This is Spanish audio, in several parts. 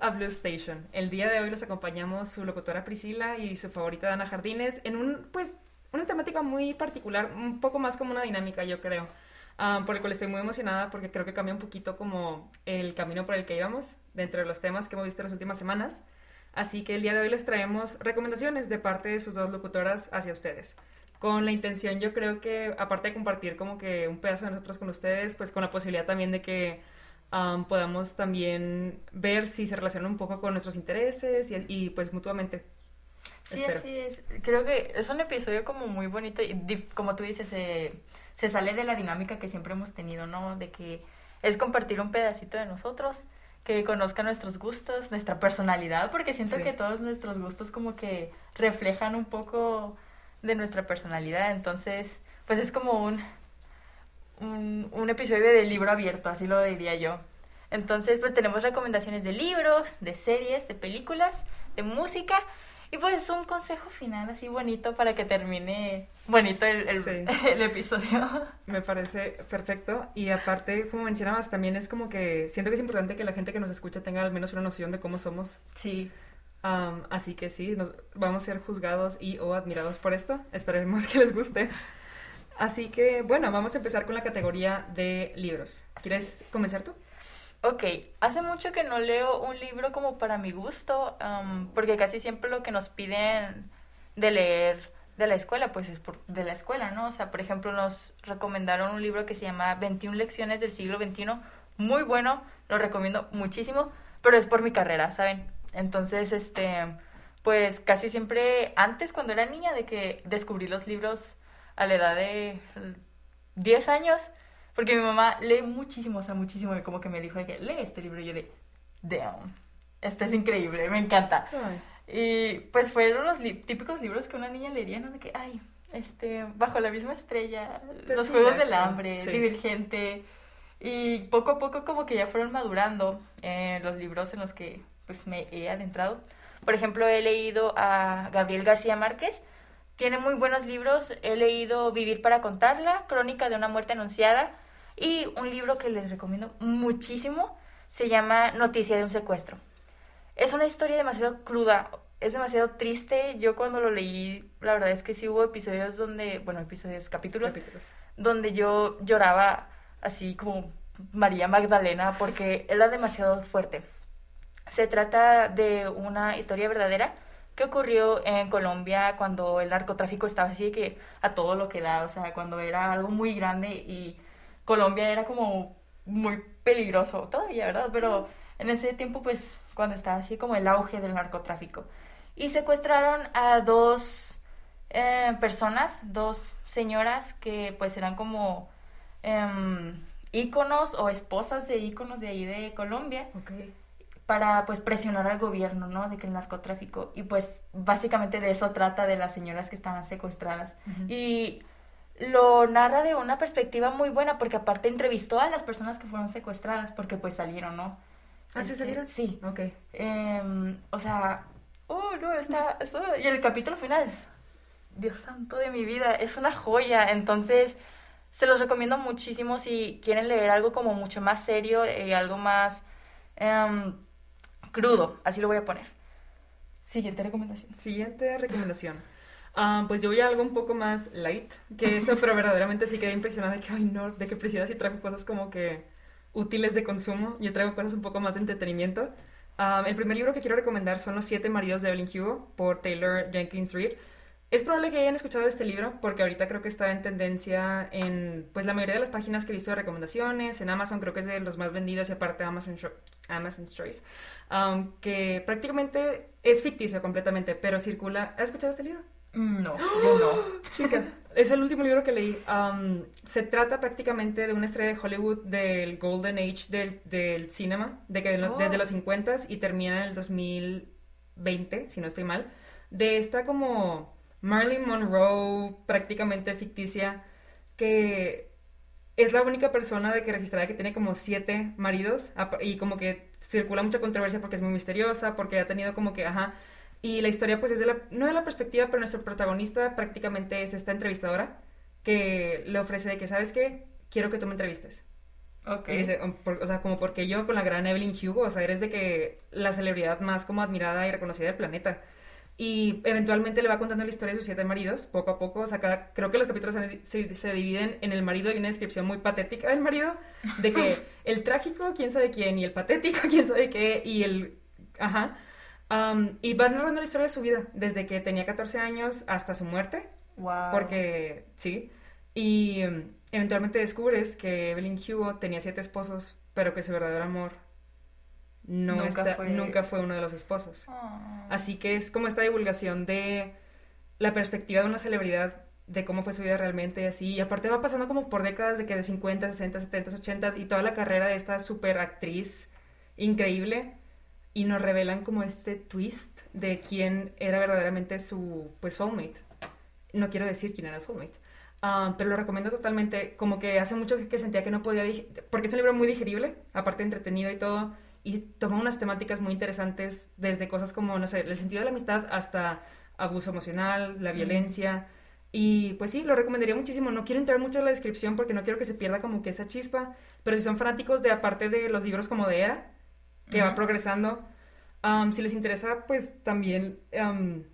a Blue Station. El día de hoy los acompañamos su locutora Priscila y su favorita Dana Jardines en un, pues, una temática muy particular, un poco más como una dinámica, yo creo. Ah, por el cual estoy muy emocionada porque creo que cambia un poquito como el camino por el que íbamos dentro de los temas que hemos visto en las últimas semanas. Así que el día de hoy les traemos recomendaciones de parte de sus dos locutoras hacia ustedes. Con la intención, yo creo que, aparte de compartir como que un pedazo de nosotros con ustedes, pues con la posibilidad también de que podamos también ver si se relaciona un poco con nuestros intereses y, pues mutuamente. Sí, así es. Creo que es un episodio como muy bonito y como tú dices, se sale de la dinámica que siempre hemos tenido, ¿no? De que es compartir un pedacito de nosotros, que conozcan nuestros gustos, nuestra personalidad, porque siento que todos nuestros gustos como que reflejan un poco de nuestra personalidad, entonces, pues es como un, un, episodio de libro abierto, así lo diría yo. Entonces, pues tenemos recomendaciones de libros, de series, de películas, de música y pues un consejo final así bonito para que termine bonito el, el, episodio. Me parece perfecto y aparte, como mencionabas, también es como que siento que es importante que la gente que nos escucha tenga al menos una noción de cómo somos. Sí. así que sí, nos, vamos a ser juzgados y o admirados por esto. Esperemos que les guste. Así que, bueno, vamos a empezar con la categoría de libros. ¿Quieres comenzar tú? Ok, hace mucho que no leo un libro como para mi gusto, porque casi siempre lo que nos piden de leer de la escuela, pues es por, de la escuela, ¿no? O sea, por ejemplo, nos recomendaron un libro que se llama 21 lecciones del siglo XXI, muy bueno, lo recomiendo muchísimo, pero es por mi carrera, ¿saben? Entonces, este, pues casi siempre, antes cuando era niña, de que descubrí los libros a la edad de 10 años, porque mi mamá lee muchísimo, o sea, muchísimo, y como que me dijo que lee este libro, y yo de, damn, este es increíble, me encanta. Y pues fueron los típicos libros que una niña leería, ¿no? De que, ay, este, Bajo la misma estrella, Los Juegos del Hambre, Divergente, y poco a poco como que ya fueron madurando eh, los libros en los que pues me he adentrado. Por ejemplo, he leído a Gabriel García Márquez, tiene muy buenos libros. He leído Vivir para contarla, Crónica de una muerte anunciada y un libro que les recomiendo muchísimo se llama Noticia de un secuestro. Es una historia demasiado cruda, es demasiado triste. Yo cuando lo leí, la verdad es que sí hubo episodios donde, bueno, episodios, capítulos, capítulos. donde yo lloraba así como María Magdalena porque era demasiado fuerte. Se trata de una historia verdadera ¿Qué ocurrió en Colombia cuando el narcotráfico estaba así que a todo lo que da, o sea, cuando era algo muy grande y Colombia era como muy peligroso, todavía, ¿verdad? Pero en ese tiempo, pues, cuando estaba así como el auge del narcotráfico. Y secuestraron a dos eh, personas, dos señoras que pues eran como eh, íconos o esposas de íconos de ahí de Colombia. Okay para pues presionar al gobierno, ¿no? De que el narcotráfico y pues básicamente de eso trata de las señoras que estaban secuestradas. Y lo narra de una perspectiva muy buena porque aparte entrevistó a las personas que fueron secuestradas porque pues salieron, ¿no? ¿Ah, sí salieron? Este, sí. Ok. Em, o sea, oh, no, está, está... Y el capítulo final, Dios santo de mi vida, es una joya. Entonces, se los recomiendo muchísimo si quieren leer algo como mucho más serio y algo más... Em, crudo, así lo voy a poner. Siguiente recomendación. Siguiente recomendación. Ah, pues yo voy a algo un poco más light que eso, pero verdaderamente sí quedé impresionada de que, ay no, de que Priscila sí traigo cosas como que útiles de consumo. Yo traigo cosas un poco más de entretenimiento. Ah, el primer libro que quiero recomendar son Los siete maridos de Evelyn Hugo por Taylor Jenkins Reid. Es probable que hayan escuchado este libro porque ahorita creo que está en tendencia en pues la mayoría de las páginas que he visto de recomendaciones, en Amazon creo que es de los más vendidos y aparte Amazon, Amazon Stories, um, que prácticamente es ficticio completamente, pero circula... ¿Has escuchado este libro? Mm, no, yo no. Chica, es el último libro que leí. Um, se trata prácticamente de una estrella de Hollywood del Golden Age del, del cinema, de que oh. desde los 50 y termina en el 2020, si no estoy mal, de esta como Marilyn Monroe prácticamente ficticia, que es la única persona de que registrada que tiene como siete maridos y como que circula mucha controversia porque es muy misteriosa, porque ha tenido como que, ajá, y la historia pues es de la, no de la perspectiva, pero nuestro protagonista prácticamente es esta entrevistadora que le ofrece de que, ¿sabes qué? Quiero que tú me entrevistes. Ok. Y dice, "Um, por- o sea, como porque yo con la gran Evelyn Hugo, o sea, eres de que la celebridad más como admirada y reconocida del planeta. Y eventualmente le va contando la historia de sus siete maridos, poco a poco, o sea, cada- creo que los capítulos se, se- se dividen en el marido y una descripción muy patética del marido, de que el trágico, quién sabe quién, y el patético, quién sabe qué, y el... Ajá. Um, y va narrando la historia de su vida, desde que tenía 14 años hasta su muerte. Wow. Porque, sí. Y um, eventualmente descubres que Evelyn Hugo tenía siete esposos, pero que su verdadero amor no Nunca está- fue- nunca fue uno de los esposos. Ah. Así que es como esta divulgación de la perspectiva de una celebridad, de cómo fue su vida realmente y así. Y aparte va pasando como por décadas de que de 50, 60, 70, 80 y toda la carrera de esta super actriz increíble. Y nos revelan como este twist de quién era verdaderamente su pues soulmate. No quiero decir quién era soulmate. Ah, pero lo recomiendo totalmente. Como que hace mucho que, sentía que no podía... Porque es un libro muy digerible, aparte entretenido y todo. Y toma unas temáticas muy interesantes, desde cosas como, no sé, el sentido de la amistad hasta abuso emocional, la violencia. Y pues sí, lo recomendaría muchísimo. No quiero entrar mucho en la descripción porque no quiero que se pierda como que esa chispa. Pero si son fanáticos de, aparte de los libros como de Era, que va Ujú. progresando, um, si les interesa, pues también um,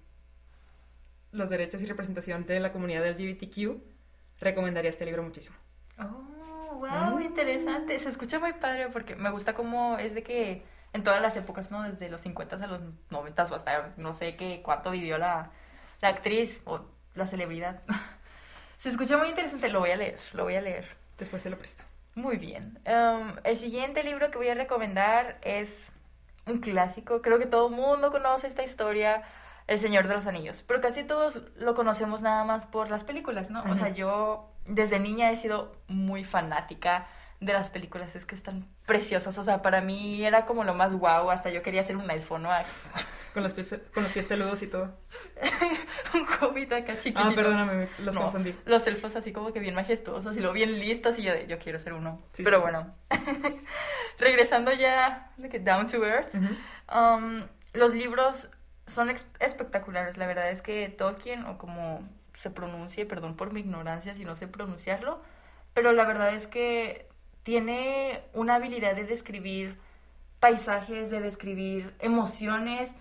los derechos y representación de la comunidad LGBTQ, recomendaría este libro muchísimo. Oh, wow, Mm. interesante. Se escucha muy padre porque me gusta cómo es de que en todas las épocas, ¿no? Desde los 50 a los 90 o hasta no sé qué cuánto vivió la, la actriz o la celebridad. Se escucha muy interesante, lo voy a leer, lo voy a leer. Después se lo presto. Muy bien. Um, el siguiente libro que voy a recomendar es un clásico. Creo que todo el mundo conoce esta historia, El Señor de los Anillos. Pero casi todos lo conocemos nada más por las películas, ¿no? O sea, yo desde niña he sido muy fanática de las películas. Es que están preciosas. O sea, para mí era como lo más guau. Hasta yo quería hacer un iPhone, ¿no? Con los pies, con los pies peludos y todo. un hobbit acá chiquitito. Ah, perdóname, me- los No, confundí. Los elfos así como que bien majestuosos y lo bien listos y yo de, yo quiero ser uno. Sí, Pero sí. bueno, regresando ya de que down to earth, um, los libros son espectaculares. La verdad es que Tolkien, o como se pronuncie, perdón por mi ignorancia si no sé pronunciarlo, pero la verdad es que tiene una habilidad de describir paisajes, de describir emociones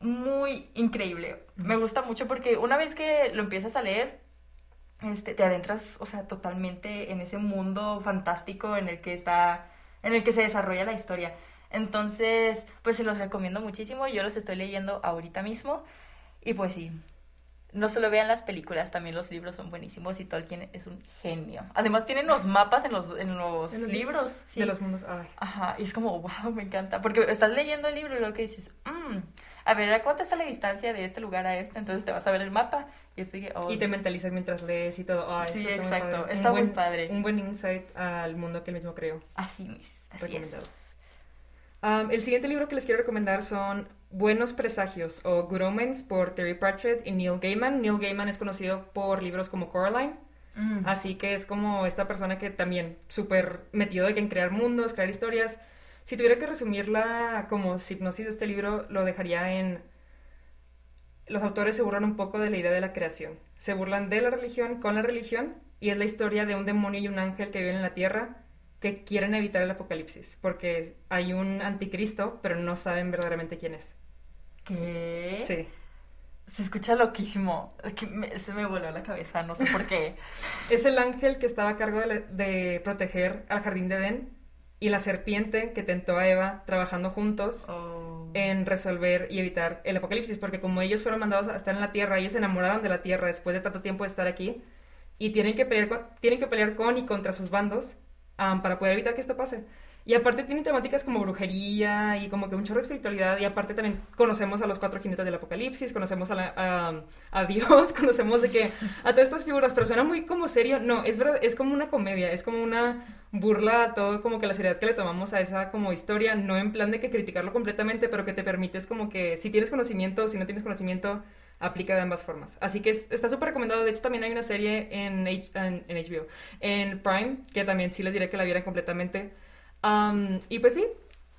muy increíble. Me gusta mucho porque una vez que lo empiezas a leer, este, te adentras, o sea, totalmente en ese mundo fantástico en el que está, en el que se desarrolla la historia. Entonces, pues se los recomiendo muchísimo. Yo los estoy leyendo ahorita mismo. Y pues sí, no solo vean las películas, también los libros son buenísimos y Tolkien es un genio. Además tienen los mapas en los, en los, En los libros. sí. De los mundos. Ay. Ajá, y es como, wow, me encanta. Porque estás leyendo el libro y lo que dices, "Mm, a ver, ¿a cuánto está la distancia de este lugar a este? Entonces te vas a ver el mapa y que, oh, Y te mentalizas mientras lees y todo. Ay, Sí, eso está muy exacto. padre. Un Está muy buen- padre. Un buen insight al mundo que él mismo creó. así es, así es. Um, el siguiente libro que les quiero recomendar son Buenos Presagios o Good Omens por Terry Pratchett y Neil Gaiman. Neil Gaiman es conocido por libros como Coraline, Mm. así que es como esta persona que también súper metido de que en crear mundos, crear historias. Si tuviera que resumirla como hipnosis de este libro, lo dejaría en... Los autores se burlan un poco de la idea de la creación. Se burlan de la religión con la religión y es la historia de un demonio y un ángel que viven en la tierra que quieren evitar el apocalipsis porque hay un anticristo, pero no saben verdaderamente quién es. ¿Qué? Sí. Se escucha loquísimo. Que me- se me voló la cabeza, no sé por qué. Es el ángel que estaba a cargo de, la- de proteger al jardín de Edén y la serpiente que tentó a Eva trabajando juntos Oh. en resolver y evitar el apocalipsis, porque como ellos fueron mandados a estar en la tierra, ellos se enamoraron de la tierra después de tanto tiempo de estar aquí y tienen que pelear con, tienen que pelear con y contra sus bandos am, para poder evitar que esto pase. Y aparte tienen temáticas como brujería y como que un chorro de espiritualidad y aparte también conocemos a los cuatro jinetes del apocalipsis, conocemos a, la- a, a Dios, conocemos de que a todas estas figuras, pero suena muy como serio. No, es verdad, es como una comedia, es como una burla a todo como que la seriedad que le tomamos a esa como historia, no en plan de que criticarlo completamente, pero que te permites como que si tienes conocimiento, si no tienes conocimiento, aplica de ambas formas. Así que es- está súper recomendado. De hecho, también hay una serie en, H- en, HBO, en Prime, que también sí les diré que la vieran completamente. Am, y pues sí,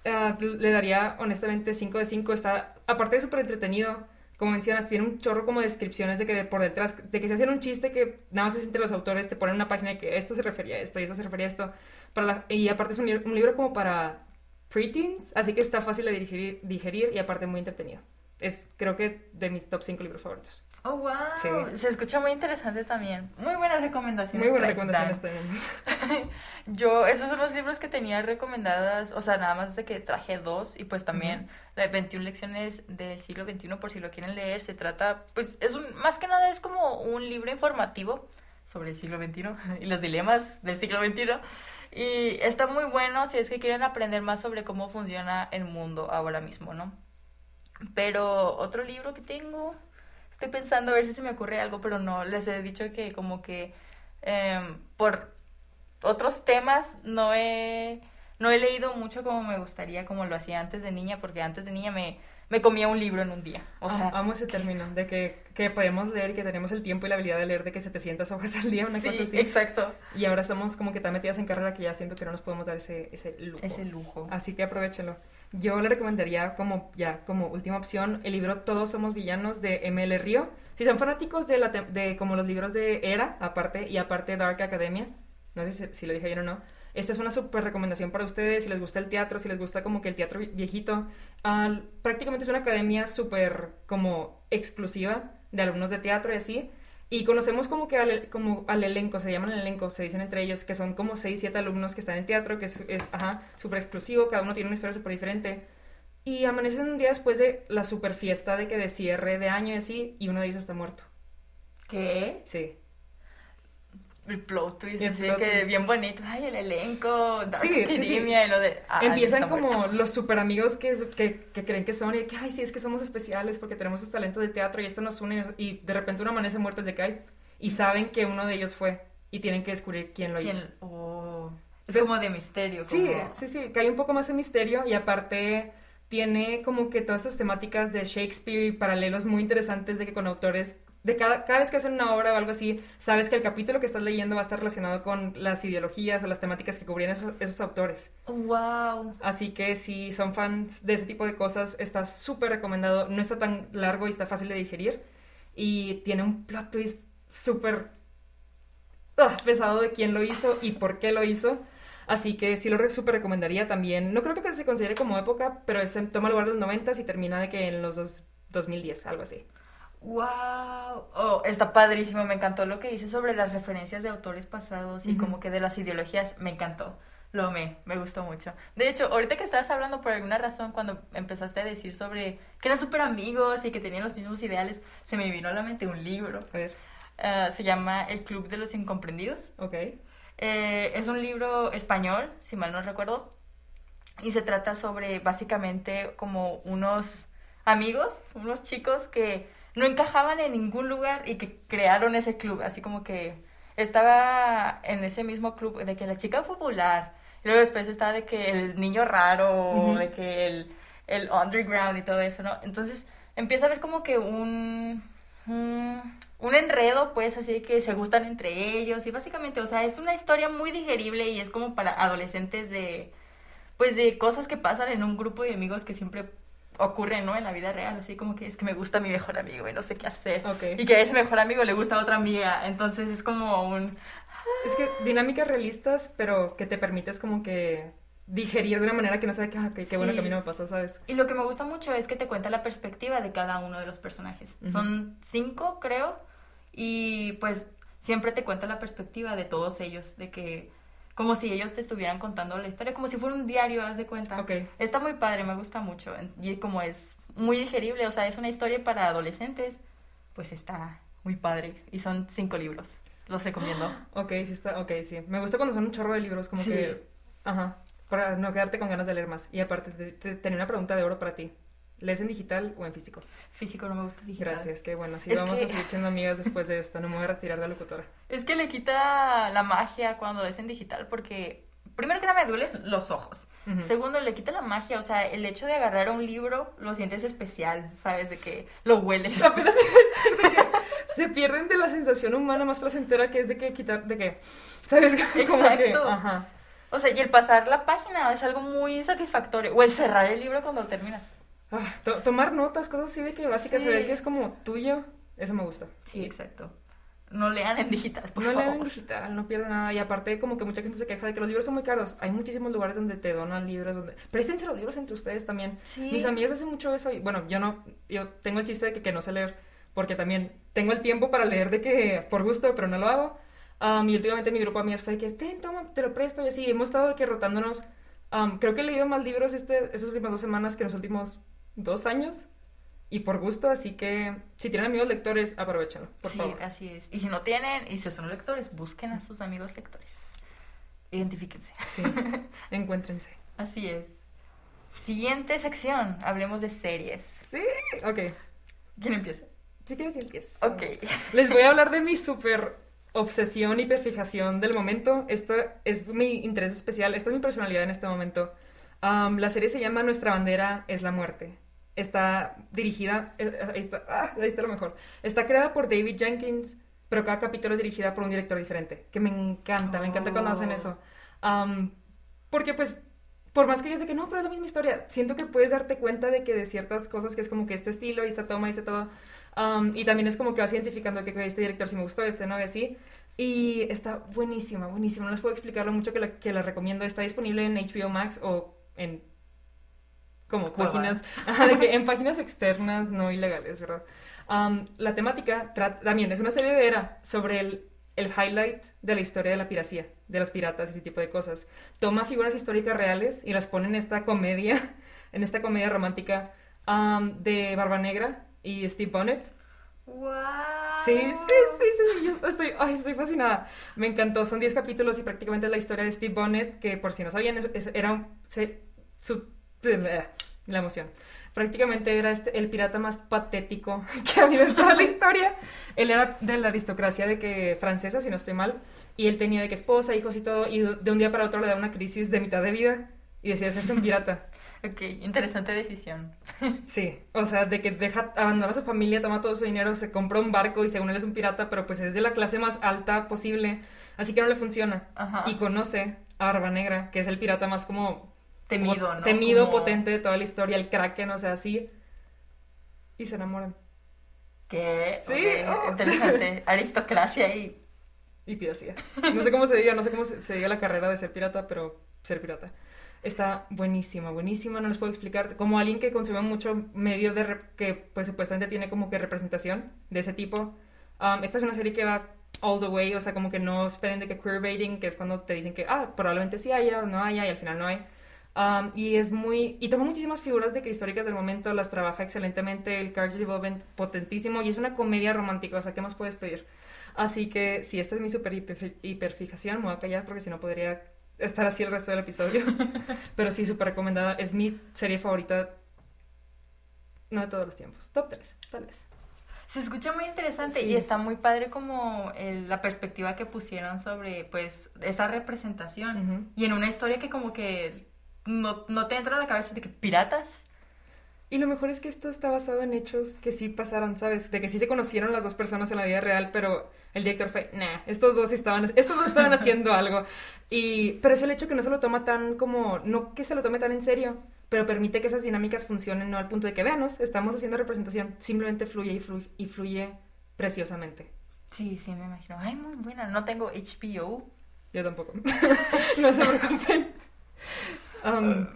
ah, le daría honestamente 5 de 5. Está, aparte de súper entretenido, como mencionas, tiene un chorro como de descripciones de que por detrás, de que se hacen un chiste que nada más es entre los autores, te ponen una página de que esto se refería a esto y esto se refería a esto. Para la- y aparte es un, li- un libro como para preteens, así que está fácil de digerir y aparte muy entretenido. Es creo que de mis top 5 libros favoritos. Oh, wow. Sí. Se escucha muy interesante también. Muy buenas recomendaciones. Muy buenas recomendaciones tenemos. Yo, esos son los libros que tenía recomendadas, o sea, nada más de que traje dos y pues también la 21 lecciones del siglo XXI por si lo quieren leer, se trata, pues es un, más que nada es como un libro informativo sobre el siglo XXI y los dilemas del siglo XXI y está muy bueno si es que quieren aprender más sobre cómo funciona el mundo ahora mismo, ¿no? Pero otro libro que tengo, estoy pensando a ver si se me ocurre algo, pero no, les he dicho que como que em, por otros temas no he, no he leído mucho como me gustaría, como lo hacía antes de niña, porque antes de niña me, me comía un libro en un día. O sea, Ah, amo ese término, de que, que podemos leer y que tenemos el tiempo y la habilidad de leer de que 700 hojas al día, una sí, cosa así. exacto. Y ahora estamos como que tan metidas en carrera que ya siento que no nos podemos dar ese, ese lujo. Ese lujo. Así que aprovechenlo. Yo le recomendaría como ya como última opción el libro Todos somos villanos de ML Río. Si son fanáticos de, la, de como los libros de Era, aparte, y aparte Dark Academia, no sé si, lo dije bien o no, esta es una súper recomendación para ustedes si les gusta el teatro, si les gusta como que el teatro vi- viejito. Al- prácticamente es una academia súper como exclusiva de alumnos de teatro y así. Y conocemos como que al, como al elenco, se llaman el elenco, se dicen entre ellos, que son como 6, 7 alumnos que están en teatro, que es, es ajá, súper exclusivo, cada uno tiene una historia súper diferente. Y amanecen un día después de la super fiesta de que de cierre de año y así, y uno de ellos está muerto. ¿Qué? Sí. El plot twist, El así plot que twist. bien bonito. Ay, el elenco, Dark Sí, sí, sí. Y lo de... ah, Empiezan está muerto. como los super amigos que, que, que creen que son y que, ay, sí, es que somos especiales porque tenemos esos talentos de teatro y esto nos une y de repente uno amanece muerto de hay y saben que uno de ellos fue y tienen que descubrir quién lo hizo. ¿Quién? Oh, es Pero- como de misterio. Sí, como- sí, sí, que hay un poco más de misterio y aparte tiene como que todas estas temáticas de Shakespeare y paralelos muy interesantes de que con autores, de cada, cada vez que hacen una obra o algo así, sabes que el capítulo que estás leyendo va a estar relacionado con las ideologías o las temáticas que cubrían esos, esos autores. Wow. Así que si son fans de ese tipo de cosas, está súper recomendado. No está tan largo y está fácil de digerir. Y tiene un plot twist súper ah, pesado de quién lo hizo y por qué lo hizo. Así que sí lo súper recomendaría también. No creo que se considere como época, pero es, toma lugar de los 90 y termina de que en los dos- 2010, algo así. Wow. Oh, está padrísimo. Me encantó lo que dice sobre las referencias de autores pasados y Ujú. como que de las ideologías. Me encantó. Lo amé. Me gustó mucho. De hecho, ahorita que estabas hablando por alguna razón, cuando empezaste a decir sobre que eran súper amigos y que tenían los mismos ideales, se me vino a la mente un libro. A ver, Ah, se llama El Club de los Incomprendidos. ok. Eh, es un libro español, si mal no recuerdo, y se trata sobre básicamente como unos amigos, unos chicos que no encajaban en ningún lugar y que crearon ese club, así como que estaba en ese mismo club de que la chica popular, y luego después estaba de que el niño raro, de que el, el underground y todo eso, ¿no? Entonces empieza a haber como que un, un, un enredo, pues, así de que se gustan entre ellos y básicamente, o sea, es una historia muy digerible y es como para adolescentes de, pues, de cosas que pasan en un grupo de amigos que siempre ocurren, ¿no? En la vida real, así como que es que me gusta mi mejor amigo y no sé qué hacer. Y que a ese mejor amigo le gusta a otra amiga, entonces es como un... Es que dinámicas realistas, pero que te permites como que digerir de una manera que no sabe que, ah, qué bueno Sí. camino me pasó, ¿sabes? Y lo que me gusta mucho es que te cuenta la perspectiva de cada uno de los personajes. Son cinco, creo, y pues siempre te cuenta la perspectiva de todos ellos, de que como si ellos te estuvieran contando la historia, como si fuera un diario, haz de cuenta. Ok. Está muy padre, me gusta mucho. Y como es muy digerible, o sea, es una historia para adolescentes, pues está muy padre. Y son cinco libros. Los recomiendo. Ok, sí está, ok, sí. Me gusta cuando son un chorro de libros, como Sí. que, ajá, para no quedarte con ganas de leer más. Y aparte, te- te- tenía una pregunta de oro para ti. ¿Lees en digital o en físico? Físico no me gusta digital. Gracias, qué bueno. Así Es vamos que- a seguir siendo amigas después de esto. No me voy a retirar de locutora. Es que le quita la magia cuando es en digital porque primero que nada me duelen los ojos. Segundo, le quita la magia, o sea, el hecho de agarrar un libro lo sientes especial, ¿sabes? De que lo hueles. Apenas decir de que se pierden de la sensación humana más placentera que es de que quitar, de que, ¿sabes? Como que, Exacto. ajá. O sea, y el pasar la página es algo muy satisfactorio. O el cerrar el libro cuando lo terminas. Ah, to- tomar notas, cosas así de que básicas, Sí. ve que es como tuyo, eso me gusta. Sí, exacto. No lean en digital, por no favor. lean en digital, no pierden nada. Y aparte, como que mucha gente se queja de que los libros son muy caros. Hay muchísimos lugares donde te donan libros, donde... Préstense los libros entre ustedes también. Sí. Mis amigas hacen mucho eso. Y, bueno, yo no... Yo tengo el chiste de que, que no sé leer, porque también tengo el tiempo para leer de que por gusto, pero no lo hago. Um, y últimamente mi grupo de amigas fue de que, ten, toma, te lo presto. Y así, hemos estado de que rotándonos. Um, creo que he leído más libros este, estas últimas dos semanas que en los últimos dos años. Y por gusto, así que si tienen amigos lectores, aprovechenlo, por sí, favor. así es. Y si no tienen, y si son lectores, busquen a sus amigos lectores. Identifíquense. Sí, encuéntrense. Así es. Siguiente sección, hablemos de series. Sí, ok. ¿Quién empieza? Si quieres, yo empiezo. Ok. Les voy a hablar de mi super obsesión y hiperfijación del momento. Esto es mi interés especial. Esta es mi personalidad en este momento. Um, la serie se llama Nuestra bandera es la muerte. Está dirigida, eh, ahí está, ah, ahí está lo mejor. Está creada por David Jenkins, pero cada capítulo es dirigida por un director diferente. Que me encanta, me encanta cuando hacen Oh. eso. Um, porque pues, por más que digas de que no, pero es la misma historia, siento que puedes darte cuenta de que de ciertas cosas que es como que este estilo y esta toma y este todo. Um, y también es como que vas identificando que este director sí me gustó, este no, y así. Y está buenísima, buenísima. No les puedo explicar lo mucho que la, que la recomiendo. Está disponible en HBO Max o en como páginas, de que en páginas externas no ilegales, ¿verdad? Um, la temática también es una serie de era sobre el, el highlight de la historia de la piracia, de los piratas y ese tipo de cosas. Toma figuras históricas reales y las pone en esta comedia, en esta comedia romántica um, de Barba Negra y Steve Bonnet. ¡Wow! Sí, sí, sí, sí, estoy, ay, estoy fascinada. Me encantó, son 10 capítulos y prácticamente es la historia de Steve Bonnet, que por si no sabían, es- era un- se- su, la emoción. Prácticamente era este, el pirata más patético que ha habido en toda la historia. Él era de la aristocracia de que francesa, si no estoy mal, y él tenía de que esposa, hijos y todo, y de un día para otro le da una crisis de mitad de vida y decide hacerse un pirata. Ok, interesante decisión. Sí, o sea, de que deja, abandona a su familia, toma todo su dinero, se compra un barco y según él es un pirata, pero pues es de la clase más alta posible, así que no le funciona. Ajá. Y conoce a Barba Negra, que es el pirata más como... Temido, ¿no? Temido, Como- potente de toda la historia, el kraken, o sea, así. Y se enamoran. ¿Qué? Sí, Ok, oh. Interesante. Aristocracia y... Y piracía. No sé cómo se diga, no sé cómo se, se diga la carrera de ser pirata, pero ser pirata. Está buenísima, buenísima, no les puedo explicar. Como alguien que consume mucho medio de rep- que pues supuestamente tiene como que representación de ese tipo. um, esta es una serie que va all the way, o sea, como que no esperen de que queerbaiting, que es cuando te dicen que, ah, probablemente sí haya o no haya y al final no hay. Um, y es muy... Y toma muchísimas figuras de que históricas del momento, las trabaja excelentemente, el character development potentísimo y es una comedia romántica, o sea, ¿qué más puedes pedir? Así que si esta es mi super hiper- hiperfijación, me voy a callar porque si no podría estar así el resto del episodio. Pero sí, súper recomendada. Es mi serie favorita, no de todos los tiempos. Top 3, tal vez. Se escucha muy interesante Sí. y está muy padre como el- la perspectiva que pusieron sobre pues esa representación. Ujú. Y en una historia que como que no, no te entra a la cabeza de que piratas. Y lo mejor es que esto está basado en hechos que sí pasaron, ¿sabes? De que sí se conocieron las dos personas en la vida real, pero el director fue, nah, estos dos estaban, estos dos estaban haciendo algo. Y, pero es el hecho que no se lo toma tan como, no que se lo tome tan en serio, pero permite que esas dinámicas funcionen, no al punto de que, veanos, estamos haciendo representación, simplemente fluye y fluye, y fluye preciosamente. Sí, sí, me imagino. Ay, muy buena. No tengo HBO. Yo tampoco. no se preocupen. Um,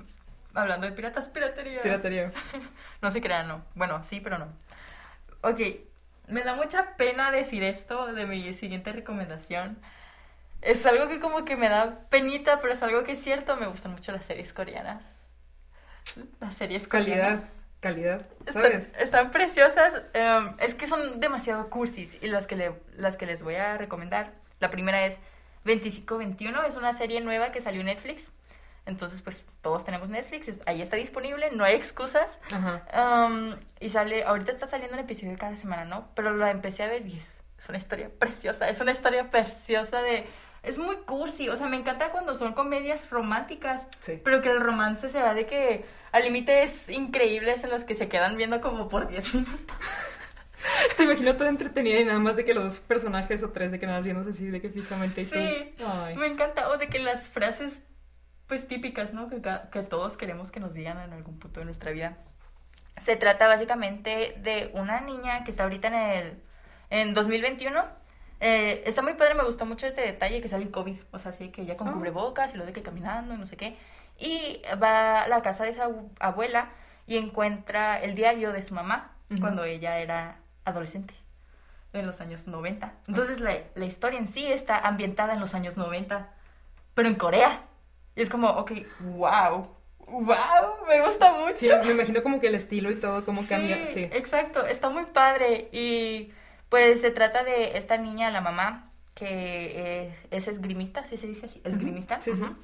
Hablando de piratas, piratería. piratería. No se crean, no. Bueno, sí, pero no. Ok, me da mucha pena decir esto de mi siguiente recomendación. Es algo que como que me da penita, pero es algo que es cierto. Me gustan mucho las series coreanas. Las series Calidad, coreanas. calidad, ¿sabes? están preciosas. em, es que son demasiado cursis. Y las que, le- las que les voy a recomendar. La primera es 2521. Es una serie nueva que salió en Netflix. Entonces, pues todos tenemos Netflix. Ahí está disponible. No hay excusas. Ajá. Um, y sale, ahorita está saliendo un episodio cada semana, ¿no? Pero la empecé a ver y es, es una historia preciosa, es una historia preciosa de... Es muy cursi, o sea, me encanta cuando son comedias románticas, Sí. pero que el romance se va de que a límites increíbles en los que se quedan viendo como por 10 minutos. Te imagino toda entretenida y nada más de que los dos personajes o tres de que nada más viéndose así de que fijamente y Sí, Ay. me encanta, o de que las frases, pues típicas, ¿no? Que, que todos queremos que nos digan en algún punto de nuestra vida. se trata básicamente de una niña que está ahorita en el en 2021. Eh, está muy padre, me gustó mucho este detalle que sale el COVID, o sea, así que ya con Ah. cubrebocas y lo de que caminando y no sé qué. Y va a la casa de esa abu- abuela y encuentra el diario de su mamá Ujú. cuando ella era adolescente, en los años 90. Entonces la, la historia en sí está ambientada en los años 90, pero en Corea. Y es como, ok, wow, wow, me gusta mucho. Sí, me imagino como que el estilo y todo, cómo cambia. Sí. exacto, está muy padre. Y pues se trata de esta niña, la mamá, que eh, es esgrimista, ¿sí se dice así? Esgrimista. Sí, sí. Ujú.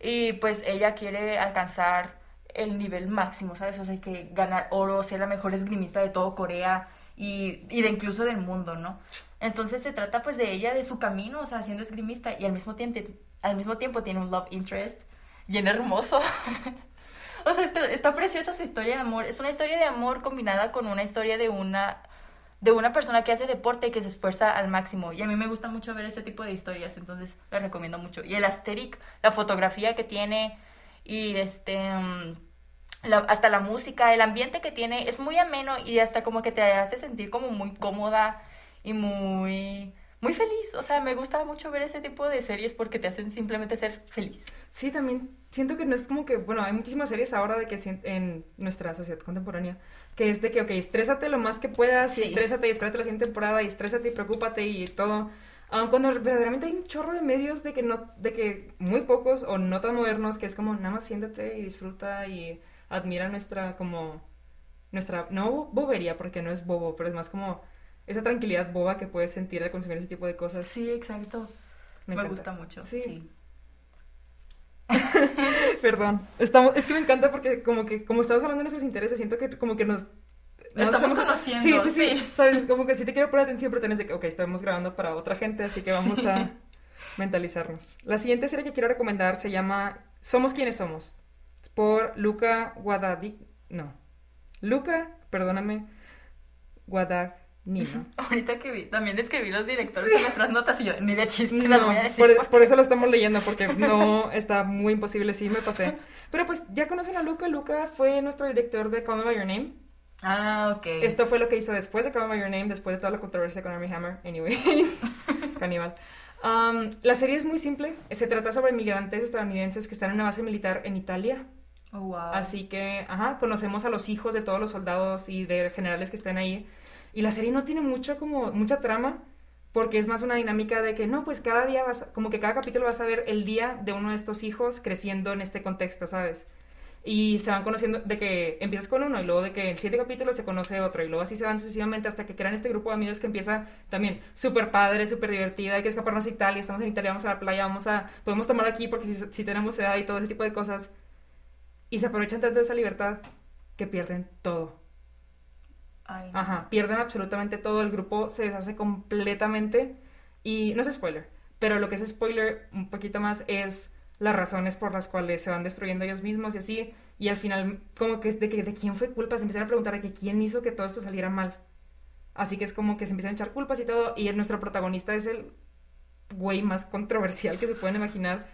Y pues ella quiere alcanzar el nivel máximo, ¿sabes? O sea, que ganar oro, ser la mejor esgrimista de todo Corea y, y de incluso del mundo, ¿no? Entonces se trata pues de ella, de su camino, o sea, siendo esgrimista y al mismo tiempo, al mismo tiempo tiene un love interest bien hermoso. o sea, está, está preciosa su historia de amor. Es una historia de amor combinada con una historia de una de una persona que hace deporte y que se esfuerza al máximo. Y a mí me gusta mucho ver ese tipo de historias, entonces la recomiendo mucho. Y el asteric, la fotografía que tiene y este mm, la- hasta la música, el ambiente que tiene es muy ameno y hasta como que te hace sentir como muy cómoda y muy muy feliz. O sea, me gusta mucho ver ese tipo de series porque te hacen simplemente ser feliz. Sí, también siento que no es como que, bueno, hay muchísimas series ahora de que en nuestra sociedad contemporánea, que es de que, ok, estrésate lo más que puedas y Sí. estrésate y espérate la siguiente temporada y estrésate y preocúpate y todo. Ah, cuando verdaderamente hay un chorro de medios de que no, de que muy pocos o no tan modernos, que es como nada más siéntate y disfruta y admira nuestra como nuestra no bobería porque no es bobo, pero es más como esa tranquilidad boba que puedes sentir al consumir ese tipo de cosas. Sí, exacto. Me, encanta. gusta mucho. Sí. sí. Perdón. Estamos, es que me encanta porque como que como estamos hablando de nuestros intereses, siento que como que nos... nos Estamos conociendo, Sí, sí, sí, sí. Sabes, Es como que sí te quiero poner atención, pero tenés de que, ok, estamos grabando para otra gente, así que vamos Sí. a mentalizarnos. La siguiente serie que quiero recomendar se llama Somos quienes somos, por Luca Guadagnino. No. Luca, perdóname, Guadagnino. Ahorita que vi, también escribí los directores de nuestras notas y yo, ni de chiste las No, voy a decir. por, porque- por eso lo estamos leyendo, porque no está muy imposible, sí me pasé. Pero pues ya conocen a Luca, Luca fue nuestro director de Call Me By Your Name. Ah, ok. Esto fue lo que hizo después de Call Me By Your Name, después de toda la controversia con Armie Hammer, anyways, caníbal. Um, la serie es muy simple, se trata sobre inmigrantes estadounidenses que están en una base militar en Italia. Oh, wow. Así que, ajá, conocemos a los hijos de todos los soldados y de generales que están ahí. Y la serie no tiene mucha, como, mucha trama, porque es más una dinámica de que, no, pues cada día vas, como que cada capítulo vas a ver el día de uno de estos hijos creciendo en este contexto, ¿sabes? Y se van conociendo, de que empiezas con uno y luego de que en siete capítulos se conoce otro y luego así se van sucesivamente hasta que crean este grupo de amigos que empieza también súper padre, súper divertida, hay que escaparnos a Italia, estamos en Italia, vamos a la playa, vamos a, podemos tomar aquí porque si, si tenemos edad y todo ese tipo de cosas. Y se aprovechan tanto de esa libertad que pierden todo. Ajá, pierden absolutamente todo, el grupo se deshace completamente y no es spoiler, pero lo que es spoiler un poquito más es las razones por las cuales se van destruyendo ellos mismos y así, y al final como que es de que de quién fue culpa, se empiezan a preguntar de que quién hizo que todo esto saliera mal. Así que es como que se empiezan a echar culpas y todo, y nuestro protagonista es el güey más controversial que se pueden imaginar.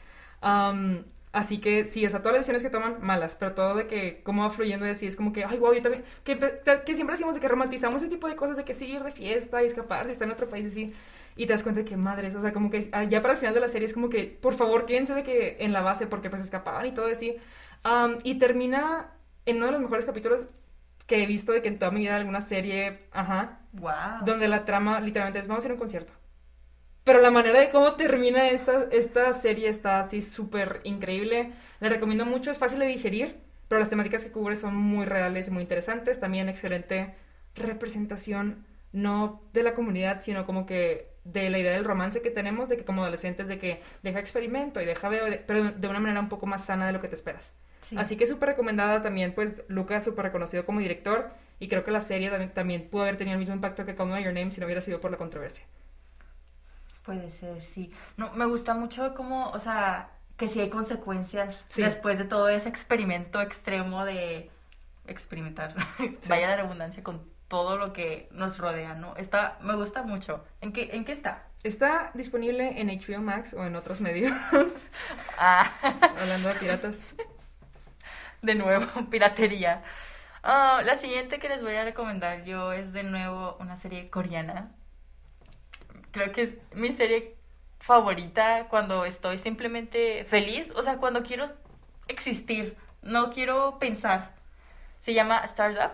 Así que sí, o sea, todas las decisiones que toman, malas, pero todo de que cómo va fluyendo y así, es como que, ay, wow, yo también, que, que siempre decimos de que romantizamos ese tipo de cosas, de que sí, ir de fiesta y escapar, si está en otro país y así, y te das cuenta de que madres, o sea, como que ah, ya para el final de la serie es como que, por favor, quédense de que en la base, porque pues escapaban y todo así, Am, y termina en uno de los mejores capítulos que he visto de que en toda mi vida alguna serie, ajá, Wow. donde la trama literalmente es vamos a ir a un concierto. Pero la manera de cómo termina esta, esta serie está así súper increíble. La recomiendo mucho, es fácil de digerir, pero las temáticas que cubre son muy reales y muy interesantes. También excelente representación, no de la comunidad, sino como que de la idea del romance que tenemos, de que como adolescentes, de que deja experimento y deja veo, pero de una manera un poco más sana de lo que te esperas. Sí. Así que súper recomendada también, pues Lucas súper reconocido como director y creo que la serie también, también pudo haber tenido el mismo impacto que Call Me Your Name si no hubiera sido por la controversia. Puede ser, sí. No, me gusta mucho como, o sea, que sí hay consecuencias Sí. después de todo ese experimento extremo de experimentar, vaya la redundancia, con todo lo que nos rodea, ¿no? Está, me gusta mucho. ¿En qué, en qué está? Está disponible en HBO Max o en otros medios, Ah, hablando de piratas. de nuevo, piratería. Ah, la siguiente que les voy a recomendar yo es de nuevo una serie coreana. Creo que es mi serie favorita cuando estoy simplemente feliz, o sea, cuando quiero existir, no quiero pensar. Se llama Startup.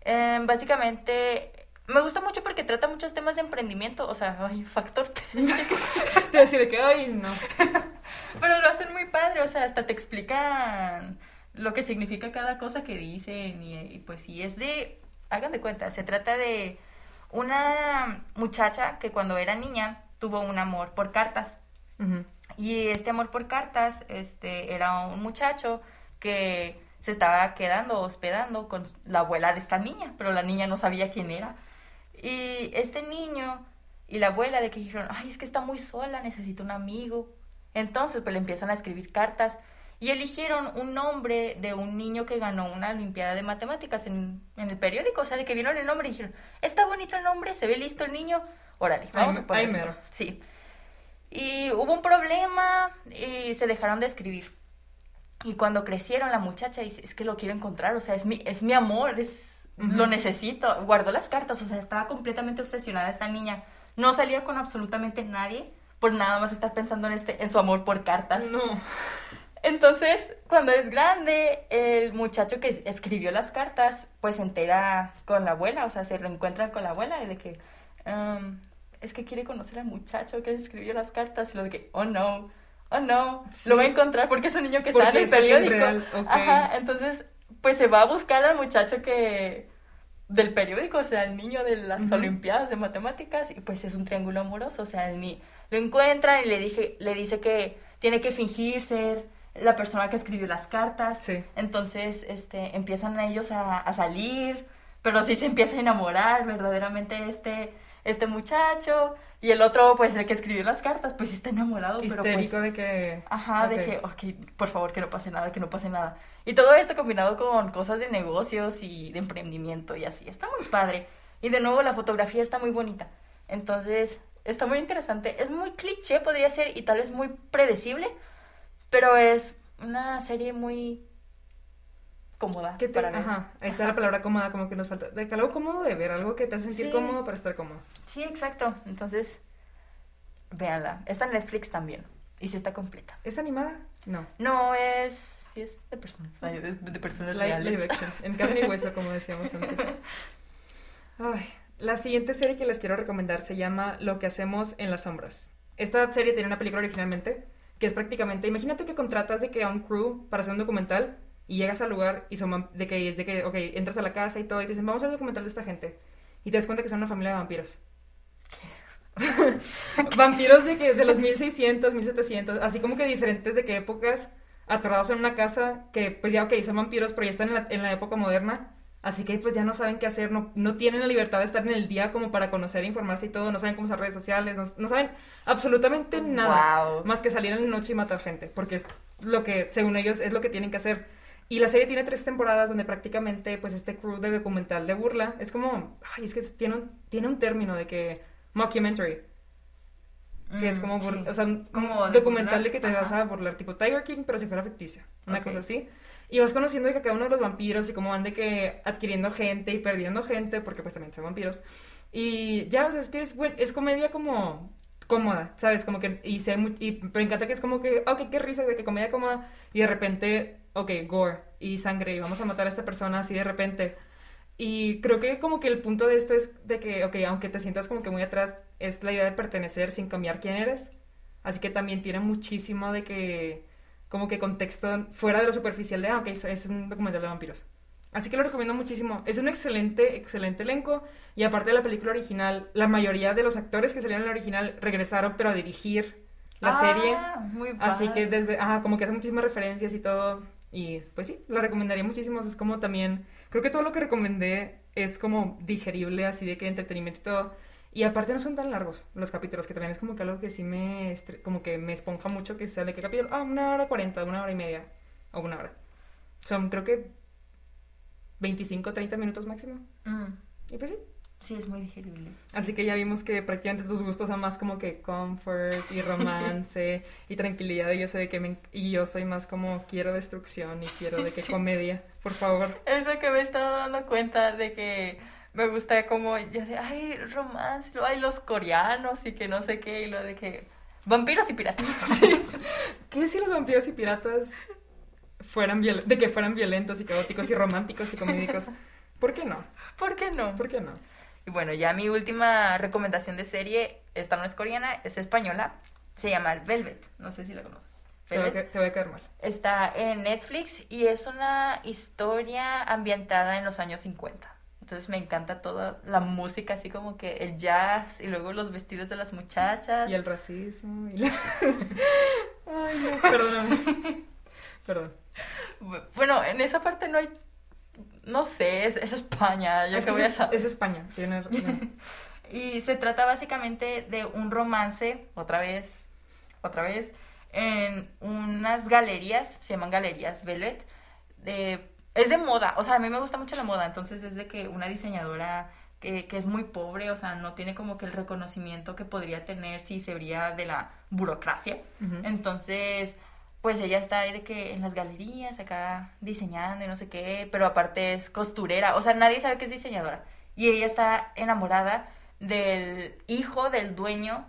Em, básicamente me gusta mucho porque trata muchos temas de emprendimiento, o sea, ay, factor. te decir que, ay, no. Pero lo hacen muy padre, o sea, hasta te explican lo que significa cada cosa que dicen y, pues sí, es de, hagan de cuenta, se trata de una muchacha que cuando era niña tuvo un amor por cartas. Y este amor por cartas, este, era un muchacho que se estaba quedando hospedando con la abuela de esta niña, pero la niña no sabía quién era. Y este niño y la abuela de que dijeron, ay, es que está muy sola, necesita un amigo. Entonces, pues le empiezan a escribir cartas y eligieron un nombre de un niño que ganó una Olimpiada de Matemáticas en, el periódico. O sea, de que vieron el nombre y dijeron, está bonito el nombre, se ve listo el niño, órale, vamos a ponerlo. Sí. Y hubo un problema y se dejaron de escribir. Y cuando crecieron, la muchacha dice, es que lo quiero encontrar, o sea, es mi, es mi amor, es lo necesito. Guardó las cartas, o sea, estaba completamente obsesionada esta niña. No salía con absolutamente nadie por nada más estar pensando en, este, en su amor por cartas. No. Entonces, cuando es grande, el muchacho que escribió las cartas, pues se entera con la abuela, o sea, se reencuentra con la abuela y de que, um, es que quiere conocer al muchacho que escribió las cartas y lo de que, oh no, oh no, lo va a encontrar porque es un niño que está en el periódico. Ajá, entonces pues se va a buscar al muchacho que del periódico, o sea, el niño de las Olimpiadas de Matemáticas, y pues es un triángulo amoroso, o sea, el ni lo encuentra y le, dije, le dice que tiene que fingir ser la persona que escribió las cartas. Entonces, este, empiezan ellos a, a, salir, pero sí se empieza a enamorar verdaderamente este, este muchacho. Y el otro, pues el que escribió las cartas, pues está enamorado. Histérico pero, pues, de que... Ajá, de que, ok, por favor, que no pase nada, que no pase nada. Y todo esto combinado con cosas de negocios y de emprendimiento y así. Está muy padre. Y de nuevo la fotografía está muy bonita. Entonces, está muy interesante. Es muy cliché, podría ser, y tal vez muy predecible, pero es una serie muy cómoda. ¿Qué para Ajá, ahí está la palabra cómoda, como que nos falta. De que algo cómodo de ver, algo que te hace sentir cómodo para estar cómodo. Sí, exacto. Entonces, véanla. Está en Netflix también. Y sí está completa. ¿Es animada? No. No, es. Sí, es de personas. De, personas reales. En carne y hueso, como decíamos antes. Ay, la siguiente serie que les quiero recomendar se llama Lo que hacemos en las sombras. Esta serie tiene una película originalmente que es prácticamente, imagínate que contratas de que a un crew para hacer un documental y llegas al lugar y son de que es de que, ok, entras a la casa y todo y te dicen, vamos a ver documental de esta gente. Y te das cuenta que son una familia de vampiros. vampiros de que de los 1600, 1700, así como que diferentes de qué épocas, atorados en una casa que pues ya, ok, son vampiros, pero ya están en la, en la época moderna. Así que pues ya no saben qué hacer, no, no, tienen la libertad de estar en el día como para conocer, informarse y todo, no saben cómo usar redes sociales, no, saben absolutamente nada más que salir en la noche y matar gente, porque es lo que, según ellos, es lo que tienen que hacer. Y la serie tiene tres temporadas donde prácticamente, pues, este crew de documental de burla es como, ay, es que tiene un, tiene un término de que, mockumentary, que es mm, como, o sea, como documental de que te vas a burlar, tipo Tiger King, pero si fuera ficticia, una cosa así. Y vas conociendo que cada uno de los vampiros y cómo van de que adquiriendo gente y perdiendo gente, porque pues también son vampiros. Y ya, o sea, es que es, es comedia como cómoda, ¿sabes? Como que, y, sé, y me encanta que es como que, ok, qué risa de que comedia cómoda, y de repente ok, gore y sangre y vamos a matar a esta persona así de repente. Y creo que como que el punto de esto es de que, ok, aunque te sientas como que muy atrás, es la idea de pertenecer sin cambiar quién eres. Así que también tiene muchísimo de que, como que contexto fuera de lo superficial de, ah, ok, es un documental de vampiros. Así que lo recomiendo muchísimo. Es un excelente, excelente elenco. Y aparte de la película original, la mayoría de los actores que salieron en la original regresaron, pero a dirigir la serie. Ah, muy Así que desde, ajá, como que hace muchísimas referencias y todo. Y pues sí, la recomendaría muchísimo. Es como también, creo que todo lo que recomendé es como digerible, así de que entretenimiento y todo. Y aparte no son tan largos los capítulos, que también es como que algo que sí me, como que me esponja mucho, que sale que capítulo, ah, una hora cuarenta, una hora y media, o una hora. Son creo que 25, 30 minutos máximo. Mm. Y pues sí. Sí, es muy digerible. Así que ya vimos que prácticamente tus gustos son más como que comfort y romance y tranquilidad. Y yo soy de que me- y yo soy más como quiero destrucción y quiero de que Sí. comedia. Por favor. Eso que me he estado dando cuenta de que me gusta como, yo sé, ay, romance, lo hay los coreanos y que no sé qué, y lo de que vampiros y piratas. ¿Qué si los vampiros y piratas fueran viol- de que fueran violentos y caóticos y románticos y comédicos? ¿Por qué no? ¿Por qué no? ¿Por qué no? Y bueno, ya mi última recomendación de serie, esta no es coreana, es española, se llama Velvet, no sé si la conoces. Te a, te va a caer mal. Está en Netflix y es una historia ambientada en los años 50. Entonces me encanta toda la música, así como que el jazz y luego los vestidos de las muchachas. Y el racismo y la... Ay, no, perdóname. Perdón. Bu- Bueno, en esa parte no hay... No sé, es, es España, yo Es, que voy a saber. es España. Tiene... Y se trata básicamente de un romance, otra vez, otra vez, en unas galerías, se llaman galerías Velvet, de, es de moda, o sea, a mí me gusta mucho la moda, entonces es de que una diseñadora que, que es muy pobre, o sea, no tiene como que el reconocimiento que podría tener si se vería de la burocracia. Entonces, pues ella está ahí de que en las galerías, acá diseñando y no sé qué, pero aparte es costurera, o sea, nadie sabe que es diseñadora. Y ella está enamorada del hijo del dueño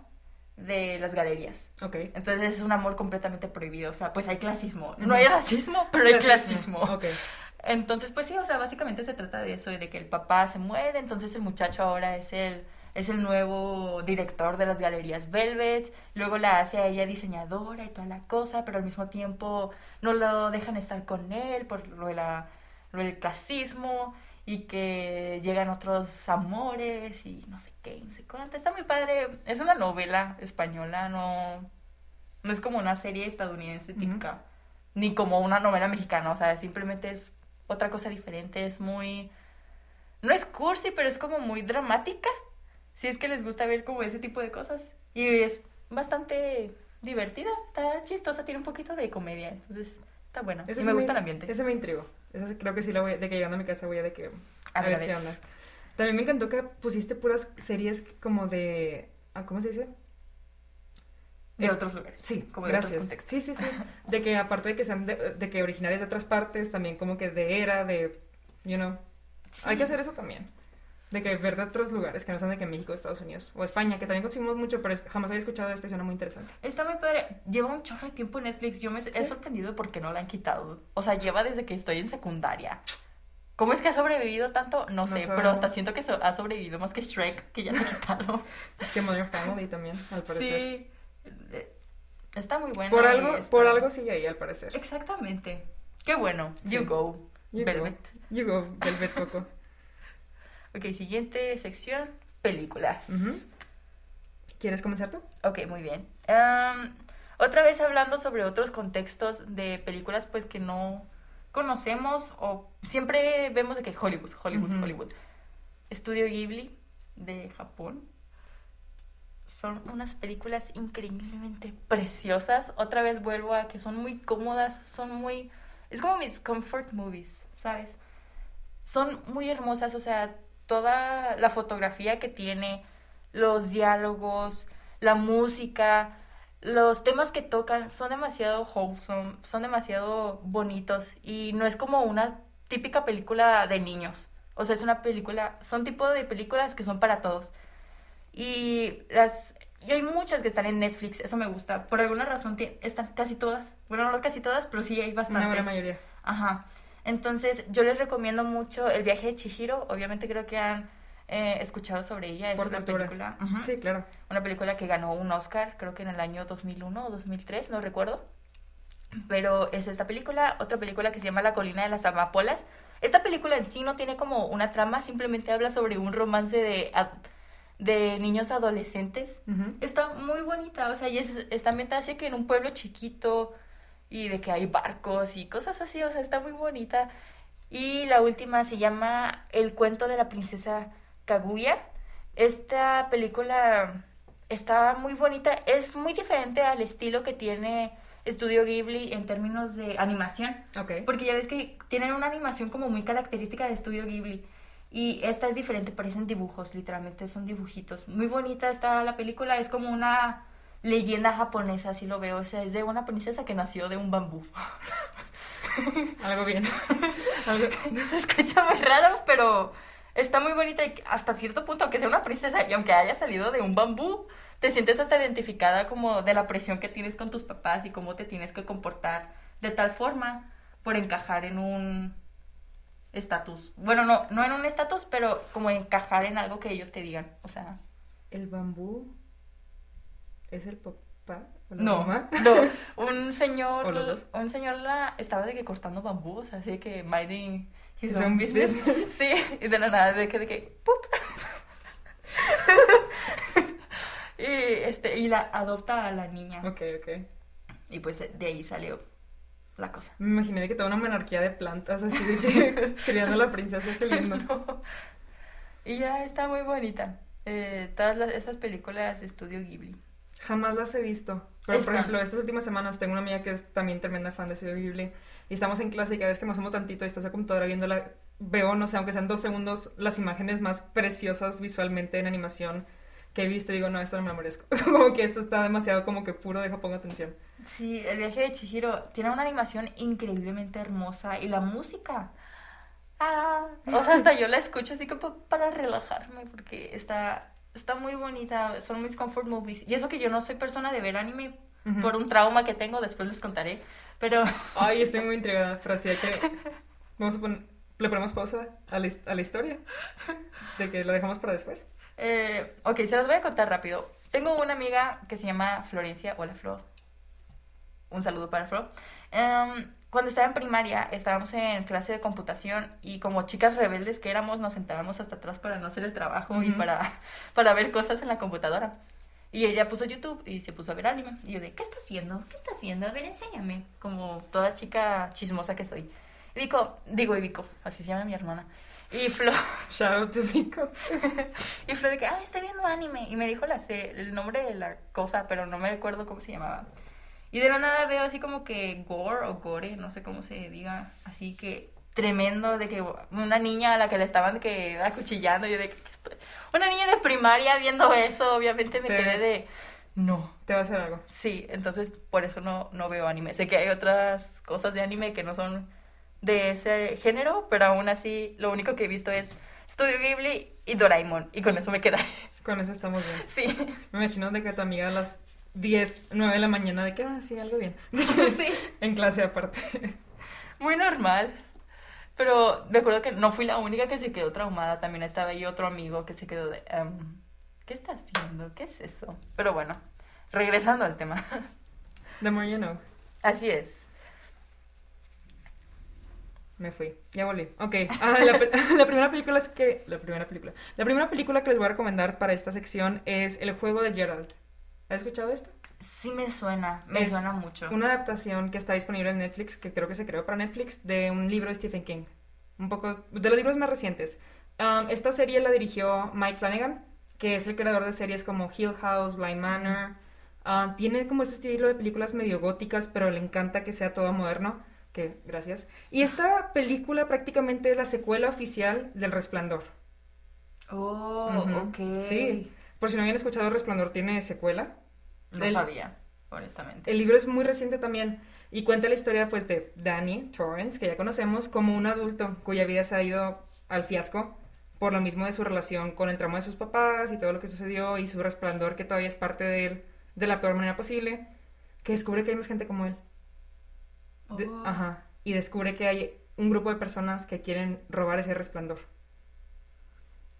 de las galerías. Ok. Entonces es un amor completamente prohibido, o sea, pues hay clasismo. No hay racismo, pero hay clasismo. Ok. Entonces, pues sí, o sea, básicamente se trata de eso, de que el papá se muere, entonces el muchacho ahora es el, es el nuevo director de las galerías Velvet, luego la hace a ella diseñadora y toda la cosa, pero al mismo tiempo no lo dejan estar con él por lo, de la, lo del clasismo y que llegan otros amores y no sé qué, no sé cuánto. Está muy padre, es una novela española, no, no es como una serie estadounidense típica ni como una novela mexicana, o sea, simplemente es otra cosa diferente, es muy... No es cursi, pero es como muy dramática, si es que les gusta ver como ese tipo de cosas. Y es bastante divertida, está chistosa, tiene un poquito de comedia, entonces está buena. Ese y me gusta el ambiente. Ese me intrigó. Ese creo que sí la voy a- de que llegando a mi casa voy a de que A a, ver, ver. qué onda. También me encantó que pusiste puras series como de ah, ¿cómo se dice? De otros lugares. Sí, como de otros gracias. contextos. Sí, sí, sí. De que aparte de que sean de, de que originarias de otras partes, también como que de era, de, you know, hay que hacer eso también. De que ver de otros lugares que no sean de que México, Estados Unidos o España, que también consumimos mucho, pero jamás había escuchado esto y suena muy interesante. Está muy padre. Lleva un chorro de tiempo en Netflix. Yo me he sorprendido porque no la han quitado. O sea, lleva desde que estoy en secundaria. ¿Cómo es que ha sobrevivido tanto? No, No sé, pero sabemos. hasta siento que so- ha sobrevivido más que Shrek, que ya la quitaron. Que Modern Family también, al parecer. sí. Eh, Está muy buena. Por algo, está- por algo sigue ahí, al parecer. Exactamente. Qué bueno. Sí. You go. You go. Velvet. You go, Velvet Coco. Ok, siguiente sección. Películas. ¿Quieres comenzar tú? Ok, muy bien. Otra vez hablando sobre otros contextos de películas pues que no conocemos o siempre vemos de que Hollywood, Hollywood. Hollywood. Estudio Ghibli de Japón. Son unas películas increíblemente preciosas. Otra vez vuelvo a que son muy cómodas, son muy... Es como mis comfort movies, ¿sabes? Son muy hermosas, o sea, toda la fotografía que tiene, los diálogos, la música, los temas que tocan son demasiado wholesome, son demasiado bonitos y no es como una típica película de niños. O sea, es una película, son tipo de películas que son para todos. Y las y hay muchas que están en Netflix, eso me gusta. Por alguna razón están casi todas. Bueno, no casi todas, pero sí hay bastantes. Una mayoría. Ajá. Entonces, yo les recomiendo mucho El viaje de Chihiro. Obviamente creo que han eh, escuchado sobre ella. Es Por una cultura. película. ujú, Sí, claro. Una película que ganó un Oscar, creo que en el año 2001 o 2003, no recuerdo. Pero es esta película, otra película que se llama La colina de las amapolas. Esta película en sí no tiene como una trama, simplemente habla sobre un romance de, de niños adolescentes. Ujú. Está muy bonita, o sea, y es, está ambientada así que en un pueblo chiquito y de que hay barcos y cosas así, o sea, está muy bonita. Y la última se llama El cuento de la princesa Kaguya. Esta película está muy bonita, es muy diferente al estilo que tiene Estudio Ghibli en términos de animación. Ok. Porque ya ves que tienen una animación como muy característica de Estudio Ghibli. Y esta es diferente, parecen dibujos, literalmente son dibujitos. Muy bonita está la película, es como una leyenda japonesa, así lo veo. O sea, es de una princesa que nació de un bambú. Algo bien. Se escucha muy raro, pero está muy bonita y hasta cierto punto, aunque sea una princesa y aunque haya salido de un bambú, te sientes hasta identificada como de la presión que tienes con tus papás y cómo te tienes que comportar de tal forma por encajar en un estatus. Bueno, no, no en un estatus, pero como encajar en algo que ellos te digan. O sea. ¿El bambú es el papá? no, no. Un señor. Un señor la estaba de que cortando bambú, o así que minding his own business. sí, y de la nada, de que, de que, ¡pup! y, este, y la adopta a la niña. Ok, ok. Y pues de ahí salió la cosa. Me imaginé que toda una monarquía de plantas, así de que criando a la princesa, qué lindo. Y ya está muy bonita. Eh, todas esas películas de estudio Ghibli. Jamás las he visto. Pero, por ejemplo, estas últimas semanas tengo una amiga que es también tremenda fan de Estudio Ghibli. Y estamos en clase y cada vez que me asomo tantito y estás a computadora viéndola, veo, no sé, aunque sean dos segundos, las imágenes más preciosas visualmente en animación que he visto. Y digo, no, esto no me lo merezco. como que esto está demasiado como que puro, deja pongo atención. Sí, el viaje de Chihiro tiene una animación increíblemente hermosa y la música. Ah, o sea, hasta yo la escucho así como para relajarme porque está, está muy bonita, son mis comfort movies. Y eso que yo no soy persona de ver anime por un trauma que tengo, después les contaré, pero... Ay, estoy muy intrigada, pero así hay que... Vamos a poner... ¿Le ponemos pausa a la, a la historia? ¿De que lo dejamos para después? Eh, ok, se los voy a contar rápido. Tengo una amiga que se llama Florencia. Hola, Flor un saludo para Flo. Em, cuando estaba en primaria, estábamos en clase de computación y como chicas rebeldes que éramos, nos sentábamos hasta atrás para no hacer el trabajo y para, para ver cosas en la computadora. Y ella puso YouTube y se puso a ver anime. Y yo de, ¿qué estás viendo? ¿Qué estás viendo? A ver, enséñame. Como toda chica chismosa que soy. Y Vico, digo, y Vico, así se llama mi hermana. Y Flo. Shout out to y Flo de que, ah, estoy viendo anime. Y me dijo la el nombre de la cosa, pero no me recuerdo cómo se llamaba. Y de la nada veo así como que gore o gore, no sé cómo se diga, así que tremendo de que una niña a la que le estaban que acuchillando, yo de que una niña de primaria viendo eso, obviamente me quedé de no. Te va a hacer algo. Sí, entonces por eso no, no veo anime. Sé que hay otras cosas de anime que no son de ese género, pero aún así lo único que he visto es Studio Ghibli y Doraemon, y con eso me queda. Con eso estamos bien. Sí. Me imagino de que tu amiga las 10, 9 de la mañana de que, ah, sí, algo bien. sí. en clase aparte. Muy normal. Pero me acuerdo que no fui la única que se quedó traumada. También estaba ahí otro amigo que se quedó de, em, ¿qué estás viendo? ¿Qué es eso? Pero bueno, regresando al tema. The more you know. Así es. Me fui, ya volví. Ok, ah, la, la, primera película es que... La primera película. La primera película que les voy a recomendar para esta sección es El juego de Gerald. ¿Has escuchado esto? Sí me suena, me suena mucho. Una adaptación que está disponible en Netflix, que creo que se creó para Netflix, de un libro de Stephen King. Un poco de los libros más recientes. Um, esta serie la dirigió Mike Flanagan, que es el creador de series como Hill House, Blind Manor. Uh, tiene como este estilo de películas medio góticas, pero le encanta que sea todo moderno. Que, gracias. Y esta película prácticamente es la secuela oficial del Resplandor. Oh, ok. Sí. Por si no habían escuchado, Resplandor tiene secuela. No sabía, honestamente. El libro es muy reciente también y cuenta la historia pues de Danny Torrance, que ya conocemos, como un adulto cuya vida se ha ido al fiasco por lo mismo de su relación con el tramo de sus papás y todo lo que sucedió y su resplandor que todavía es parte de él de la peor manera posible, que descubre que hay más gente como él. Oh. ajá. Y descubre que hay un grupo de personas que quieren robar ese resplandor.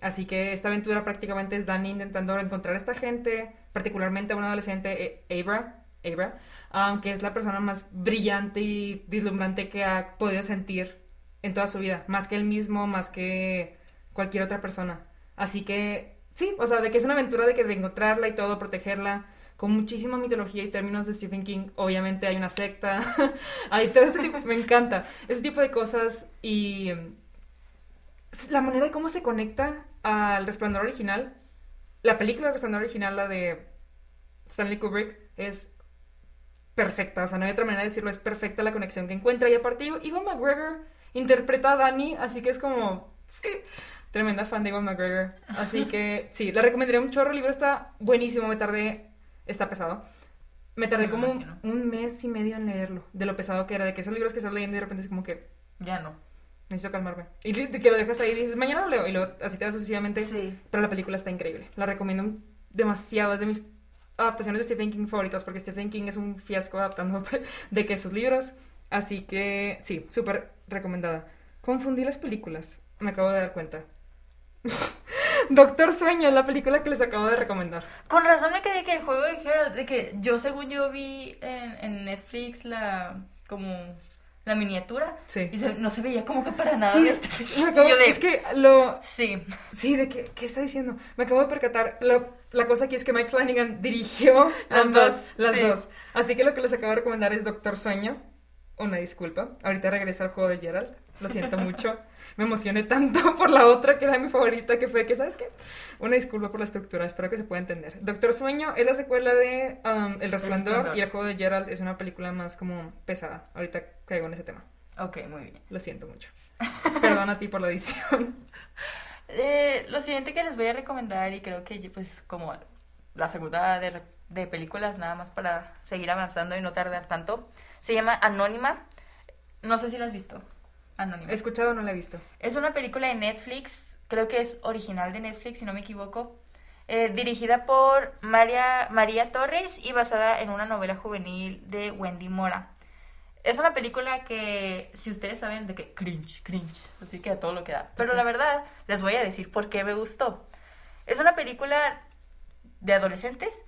Así que esta aventura prácticamente es Danny intentando encontrar a esta gente, particularmente a un adolescente, e, Abra, Abra um, que es la persona más brillante y deslumbrante que ha podido sentir en toda su vida, más que él mismo, más que cualquier otra persona. Así que sí, o sea, de que es una aventura de que de encontrarla y todo, protegerla, con muchísima mitología y términos de Stephen King. Obviamente hay una secta, hay todo ese tipo, me encanta, ese tipo de cosas y la manera de cómo se conecta al Resplandor original, la película Resplandor original, la de Stanley Kubrick, es perfecta. O sea, no hay otra manera de decirlo, es perfecta la conexión que encuentra. Y aparte, Ivan McGregor interpreta a Danny, así que es como. Sí. tremenda fan de Ewan McGregor. Así que sí, la recomendaría un chorro. El libro está buenísimo. Me tardé, está pesado. Me tardé Sí, como un, un mes y medio en leerlo. De lo pesado que era, de que esos libros que estás leyendo y de repente es como que Ya no. necesito calmarme. Y que lo dejas ahí y dices, mañana lo leo. Y luego así te vas sucesivamente. Sí. Pero la película está increíble. La recomiendo demasiado. Es de mis adaptaciones de Stephen King favoritas porque Stephen King es un fiasco adaptando de que sus libros. Así que sí, súper recomendada. Confundí las películas. Me acabo de dar cuenta. Doctor Sueño es la película que les acabo de recomendar. Con razón me quedé que el juego de Geralt, de que yo según yo vi en, en Netflix la como la miniatura Sí. y se- no se veía como que para nada Sí, de este me acabo- yo de, es que lo... sí, Sí, de que, ¿qué está diciendo? Me acabo de percatar. Lo- la cosa aquí es que Mike Flanagan dirigió Las ambas, dos, Las sí. dos. Así que lo que les acabo de recomendar es Doctor Sueño. Una disculpa. Ahorita regresa al juego de Gerald. Lo siento mucho. Me emocioné tanto por la otra que era mi favorita, que fue que, ¿sabes qué? Una disculpa por la estructura, espero que se pueda entender. Doctor Sueño es la secuela de um, El Resplandor y El juego de Gerald es una película más como pesada. Ahorita caigo en ese tema. ok, muy bien. Lo siento mucho. Perdón a ti por la edición. Eh, lo siguiente que les voy a recomendar y creo que pues como la segunda de, de películas nada más para seguir avanzando y no tardar tanto, se llama Anónima. No sé si la has visto. He escuchado, no la he visto. Es una película de Netflix, creo que es original de Netflix, si no me equivoco, eh, dirigida por María, María Torres y basada en una novela juvenil de Wendy Mora. Es una película que, si ustedes saben de que cringe, cringe, así que a todo lo que da. Pero la verdad, les voy a decir por qué me gustó. Es una película de adolescentes,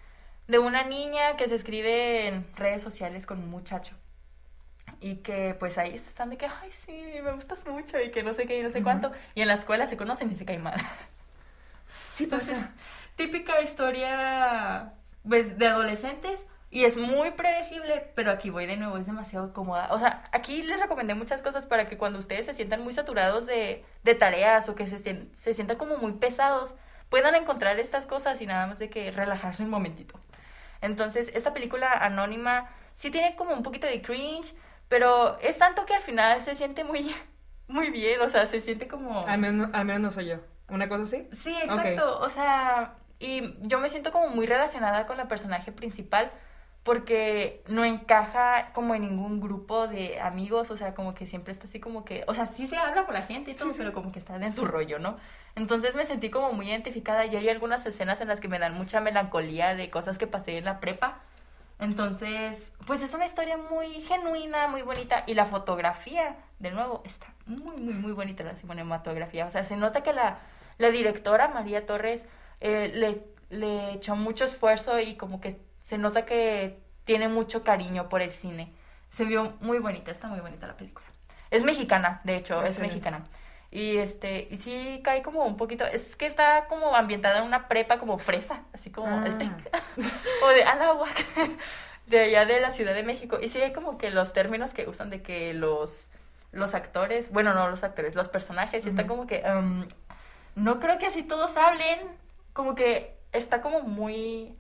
de una niña que se escribe en redes sociales con un muchacho. Y que pues ahí están de que, ay, sí, me gustas mucho y que no sé qué y no sé Ujú. cuánto. Y en la escuela se conocen y se caen mal. Sí Entonces, típica historia pues, de adolescentes y es muy predecible, pero aquí voy de nuevo, es demasiado cómoda. O sea, aquí les recomendé muchas cosas para que cuando ustedes se sientan muy saturados de, de tareas o que se, se sientan como muy pesados, puedan encontrar estas cosas y nada más de que relajarse un momentito. Entonces, esta película anónima sí tiene como un poquito de cringe, pero es tanto que al final se siente muy, muy bien, o sea, se siente como... Al menos, al menos no soy yo. ¿Una cosa así? Sí, exacto. O sea, y yo me siento como muy relacionada con la personaje principal porque no encaja como en ningún grupo de amigos, o sea, como que siempre está así como que, o sea, sí se habla con la gente y todo, Sí, sí. pero como que está en su rollo, ¿no? Entonces me sentí como muy identificada y hay algunas escenas en las que me dan mucha melancolía de cosas que pasé en la prepa. Entonces, pues es una historia muy genuina, muy bonita y la fotografía, de nuevo, está muy, muy, muy bonita la cinematografía. O sea, se nota que la, la directora, María Torres, eh, le, le echó mucho esfuerzo y como que se nota que tiene mucho cariño por el cine. Se vio muy bonita, está muy bonita la película. Es mexicana, de hecho, es mexicana. Y este, y sí cae como un poquito, es que está como ambientada en una prepa como fresa, así como el Ah. TEC. o de Anahuac, de allá de la Ciudad de México. Y sí hay como que los términos que usan de que los, los actores, bueno, no los actores, los personajes, y están Ujú. como que, um, no creo que así todos hablen, como que está como muy,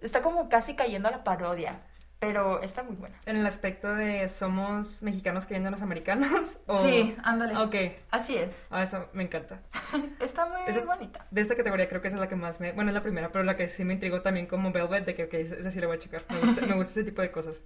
está como casi cayendo a la parodia, pero está muy buena. En el aspecto de somos mexicanos creyendo en los americanos. ¿o- Sí, ándale. Ok. Así es. Ah, eso me encanta. Está muy Esa- bonita. De esta categoría creo que esa es la que más me... Bueno, es la primera, pero la que sí me intrigó también como Velvet, de que, ok, esa sí la voy a checar. Me gusta, me gusta ese tipo de cosas.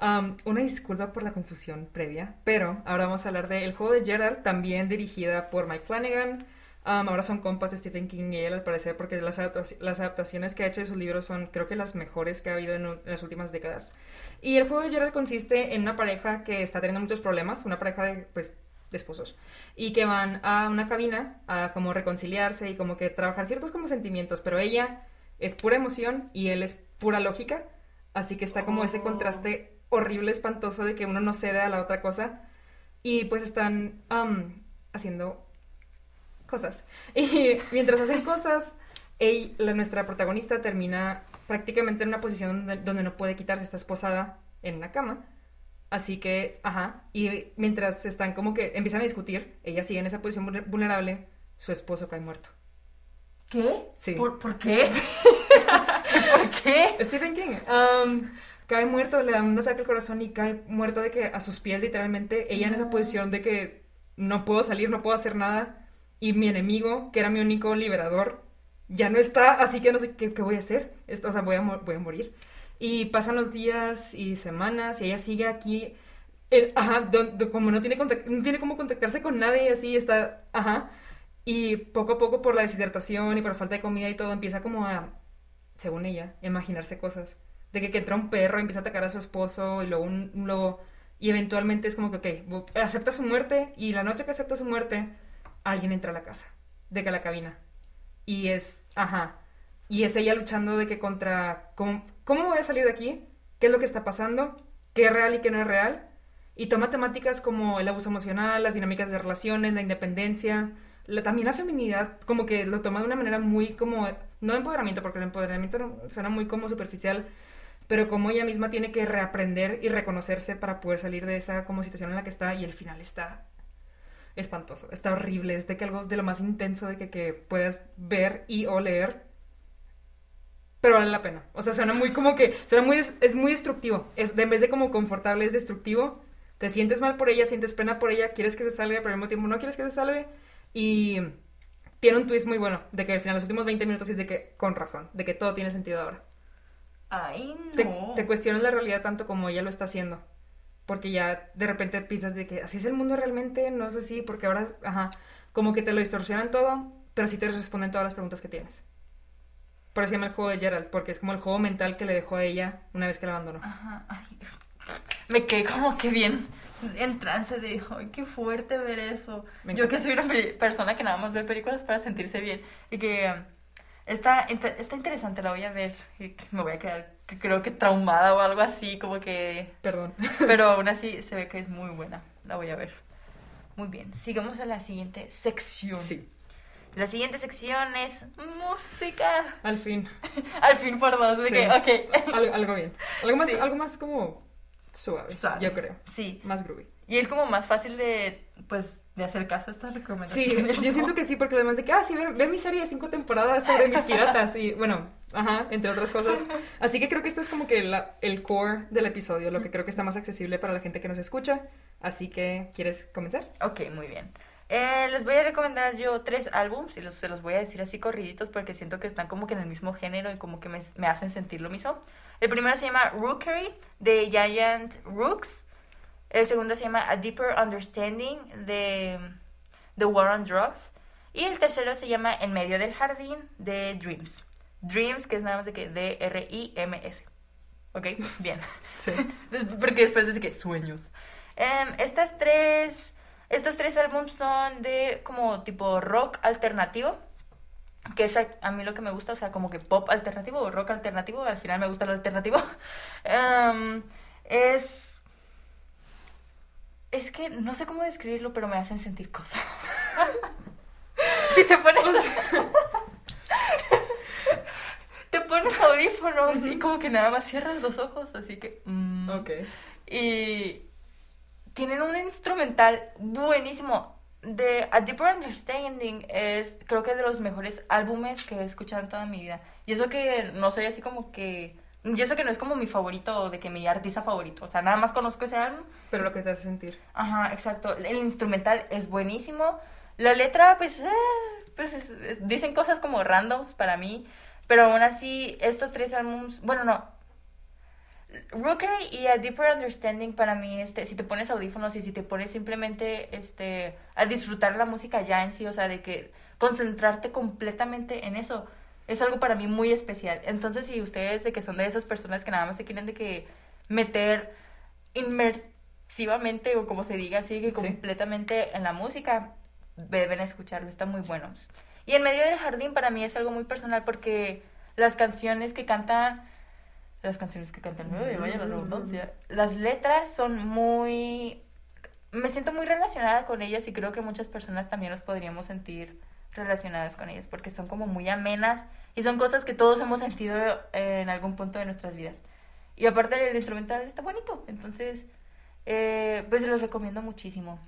Um, una disculpa por la confusión previa, pero ahora vamos a hablar de El juego de Gerald, también dirigida por Mike Flanagan. Um, ahora son compas de Stephen King y él, al parecer, porque las, las adaptaciones que ha hecho de sus libros son, creo que, las mejores que ha habido en, en las últimas décadas. Y el juego de Gerald consiste en una pareja que está teniendo muchos problemas, una pareja de, pues, de esposos, y que van a una cabina a como reconciliarse y como que trabajar ciertos como sentimientos, pero ella es pura emoción y él es pura lógica, así que está como ese Oh. contraste horrible, espantoso de que uno no cede a la otra cosa y pues están am, haciendo cosas. Y mientras hacen cosas, ella, la, nuestra protagonista termina prácticamente en una posición donde, donde no puede quitarse, está esposada en una cama. Así que, ajá, y mientras están como que empiezan a discutir, ella sigue en esa posición vulner- vulnerable, su esposo cae muerto. ¿Qué? Sí. ¿Por, por qué? ¿Por qué? Stephen King, um, cae muerto, le da un ataque al corazón y cae muerto de que a sus pies literalmente, ella en esa posición de que no puedo salir, no puedo hacer nada. Y mi enemigo, que era mi único liberador, ya no está, así que no sé qué, voy a hacer. Esto, o sea, voy a, voy a morir. Y pasan los días y semanas y ella sigue aquí. Eh, ajá, como no tiene, no tiene cómo contactarse con nadie así está, ajá. Y poco a poco por la deshidratación y por falta de comida y todo, empieza como a, según ella, imaginarse cosas. De que, entra un perro empieza a atacar a su esposo y luego, un, luego y eventualmente es como que, ok, acepta su muerte y la noche que acepta su muerte, alguien entra a la casa, de que a la cabina. Y es, ajá, y es ella luchando de que contra, ¿cómo, ¿cómo voy a salir de aquí? ¿Qué es lo que está pasando? ¿Qué es real y qué no es real? Y toma temáticas como el abuso emocional, las dinámicas de relaciones, la independencia, también la feminidad, como que lo toma de una manera muy como, no empoderamiento, porque el empoderamiento suena muy como superficial, pero como ella misma tiene que reaprender y reconocerse para poder salir de esa como situación en la que está y el final está espantoso, está horrible, es de que algo de lo más intenso de que, que puedas ver y o leer, pero vale la pena. O sea, suena muy como que, suena muy, es muy destructivo, es, en vez de como confortable es destructivo, te sientes mal por ella, sientes pena por ella, quieres que se salga, pero al mismo tiempo no quieres que se salve y tiene un twist muy bueno, de que al final los últimos 20 minutos es de que, con razón, de que todo tiene sentido ahora. Ay, no. Te, cuestionas la realidad tanto como ella lo está haciendo. Porque ya de repente piensas de que así es el mundo realmente, no es así, porque ahora, ajá, como que te lo distorsionan todo, pero sí te responden todas las preguntas que tienes. Por eso se llama el juego de Gerald, porque es como el juego mental que le dejó a ella una vez que la abandonó. Ajá, ay. Me quedé como que bien en trance de, ay, qué fuerte ver eso. Yo que soy una persona que nada más ve películas para sentirse bien y que um, está, está interesante, la voy a ver y me voy a quedar, creo que traumada o algo así, como que... Perdón. Pero aún así se ve que es muy buena, la voy a ver. Muy bien, sigamos a la siguiente sección. Sí. La siguiente sección es música. Al fin. Al fin por dos, de que, ok. algo bien. Algo más, algo más como suave, yo creo. Sí. Más groovy. Y es como más fácil de, pues, de hacer caso a estas recomendaciones. Sí, yo siento que sí, porque además de que, ah, sí, ve, mi serie de cinco temporadas sobre mis piratas y, bueno, ajá, entre otras cosas. Así que creo que esto es como que la, el core del episodio, lo que creo que está más accesible para la gente que nos escucha. Así que, ¿quieres comenzar? Ok, muy bien. Eh, les voy a recomendar yo tres álbums y los, se los voy a decir así corriditos porque siento que están como que en el mismo género y como que me, me hacen sentir lo mismo. El primero se llama Rookery de Giant Rooks. El segundo se llama A Deeper Understanding de The War on Drugs. Y el tercero se llama En medio del jardín de Dreams. Dreams, que es nada más de que D-R-I-M-S. ¿Ok? Bien. Sí. Porque después es de que sueños. Em, estas tres, estos tres álbumes son de como tipo rock alternativo que es a, mí lo que me gusta, o sea, como que pop alternativo o rock alternativo, al final me gusta lo alternativo, em, es... Es que no sé cómo describirlo, pero me hacen sentir cosas. si te pones... te pones audífonos y como que nada más cierras los ojos, así que... Mm. ok. Y tienen un instrumental buenísimo de A Deeper Understanding es, creo que es de los mejores álbumes que he escuchado en toda mi vida. Y eso que no soy así como que... Y eso que no es como mi favorito, de que mi artista favorito. O sea, nada más conozco ese álbum. Pero lo que te hace sentir. Ajá, exacto. El instrumental es buenísimo. La letra, pues, eh, pues dicen cosas como randoms para mí. Pero aún así, estos tres álbums... Bueno, no, Rookery y A Deeper Understanding para mí, este, si te pones audífonos y si te pones simplemente este, a disfrutar la música ya en sí, o sea, de que concentrarte completamente en eso, es algo para mí muy especial. Entonces, si ustedes de que son de esas personas que nada más se quieren de que meter inmersivamente o como se diga así, que completamente en la música, deben escucharlo, está muy bueno. Y en medio del jardín para mí es algo muy personal porque las canciones que cantan las canciones que cantan, vaya la redundancia. Las letras son muy... Me siento muy relacionada con ellas y creo que muchas personas también nos podríamos sentir relacionadas con ellas porque son como muy amenas y son cosas que todos hemos sentido en algún punto de nuestras vidas. Y aparte el instrumental está bonito, entonces eh, pues los recomiendo muchísimo.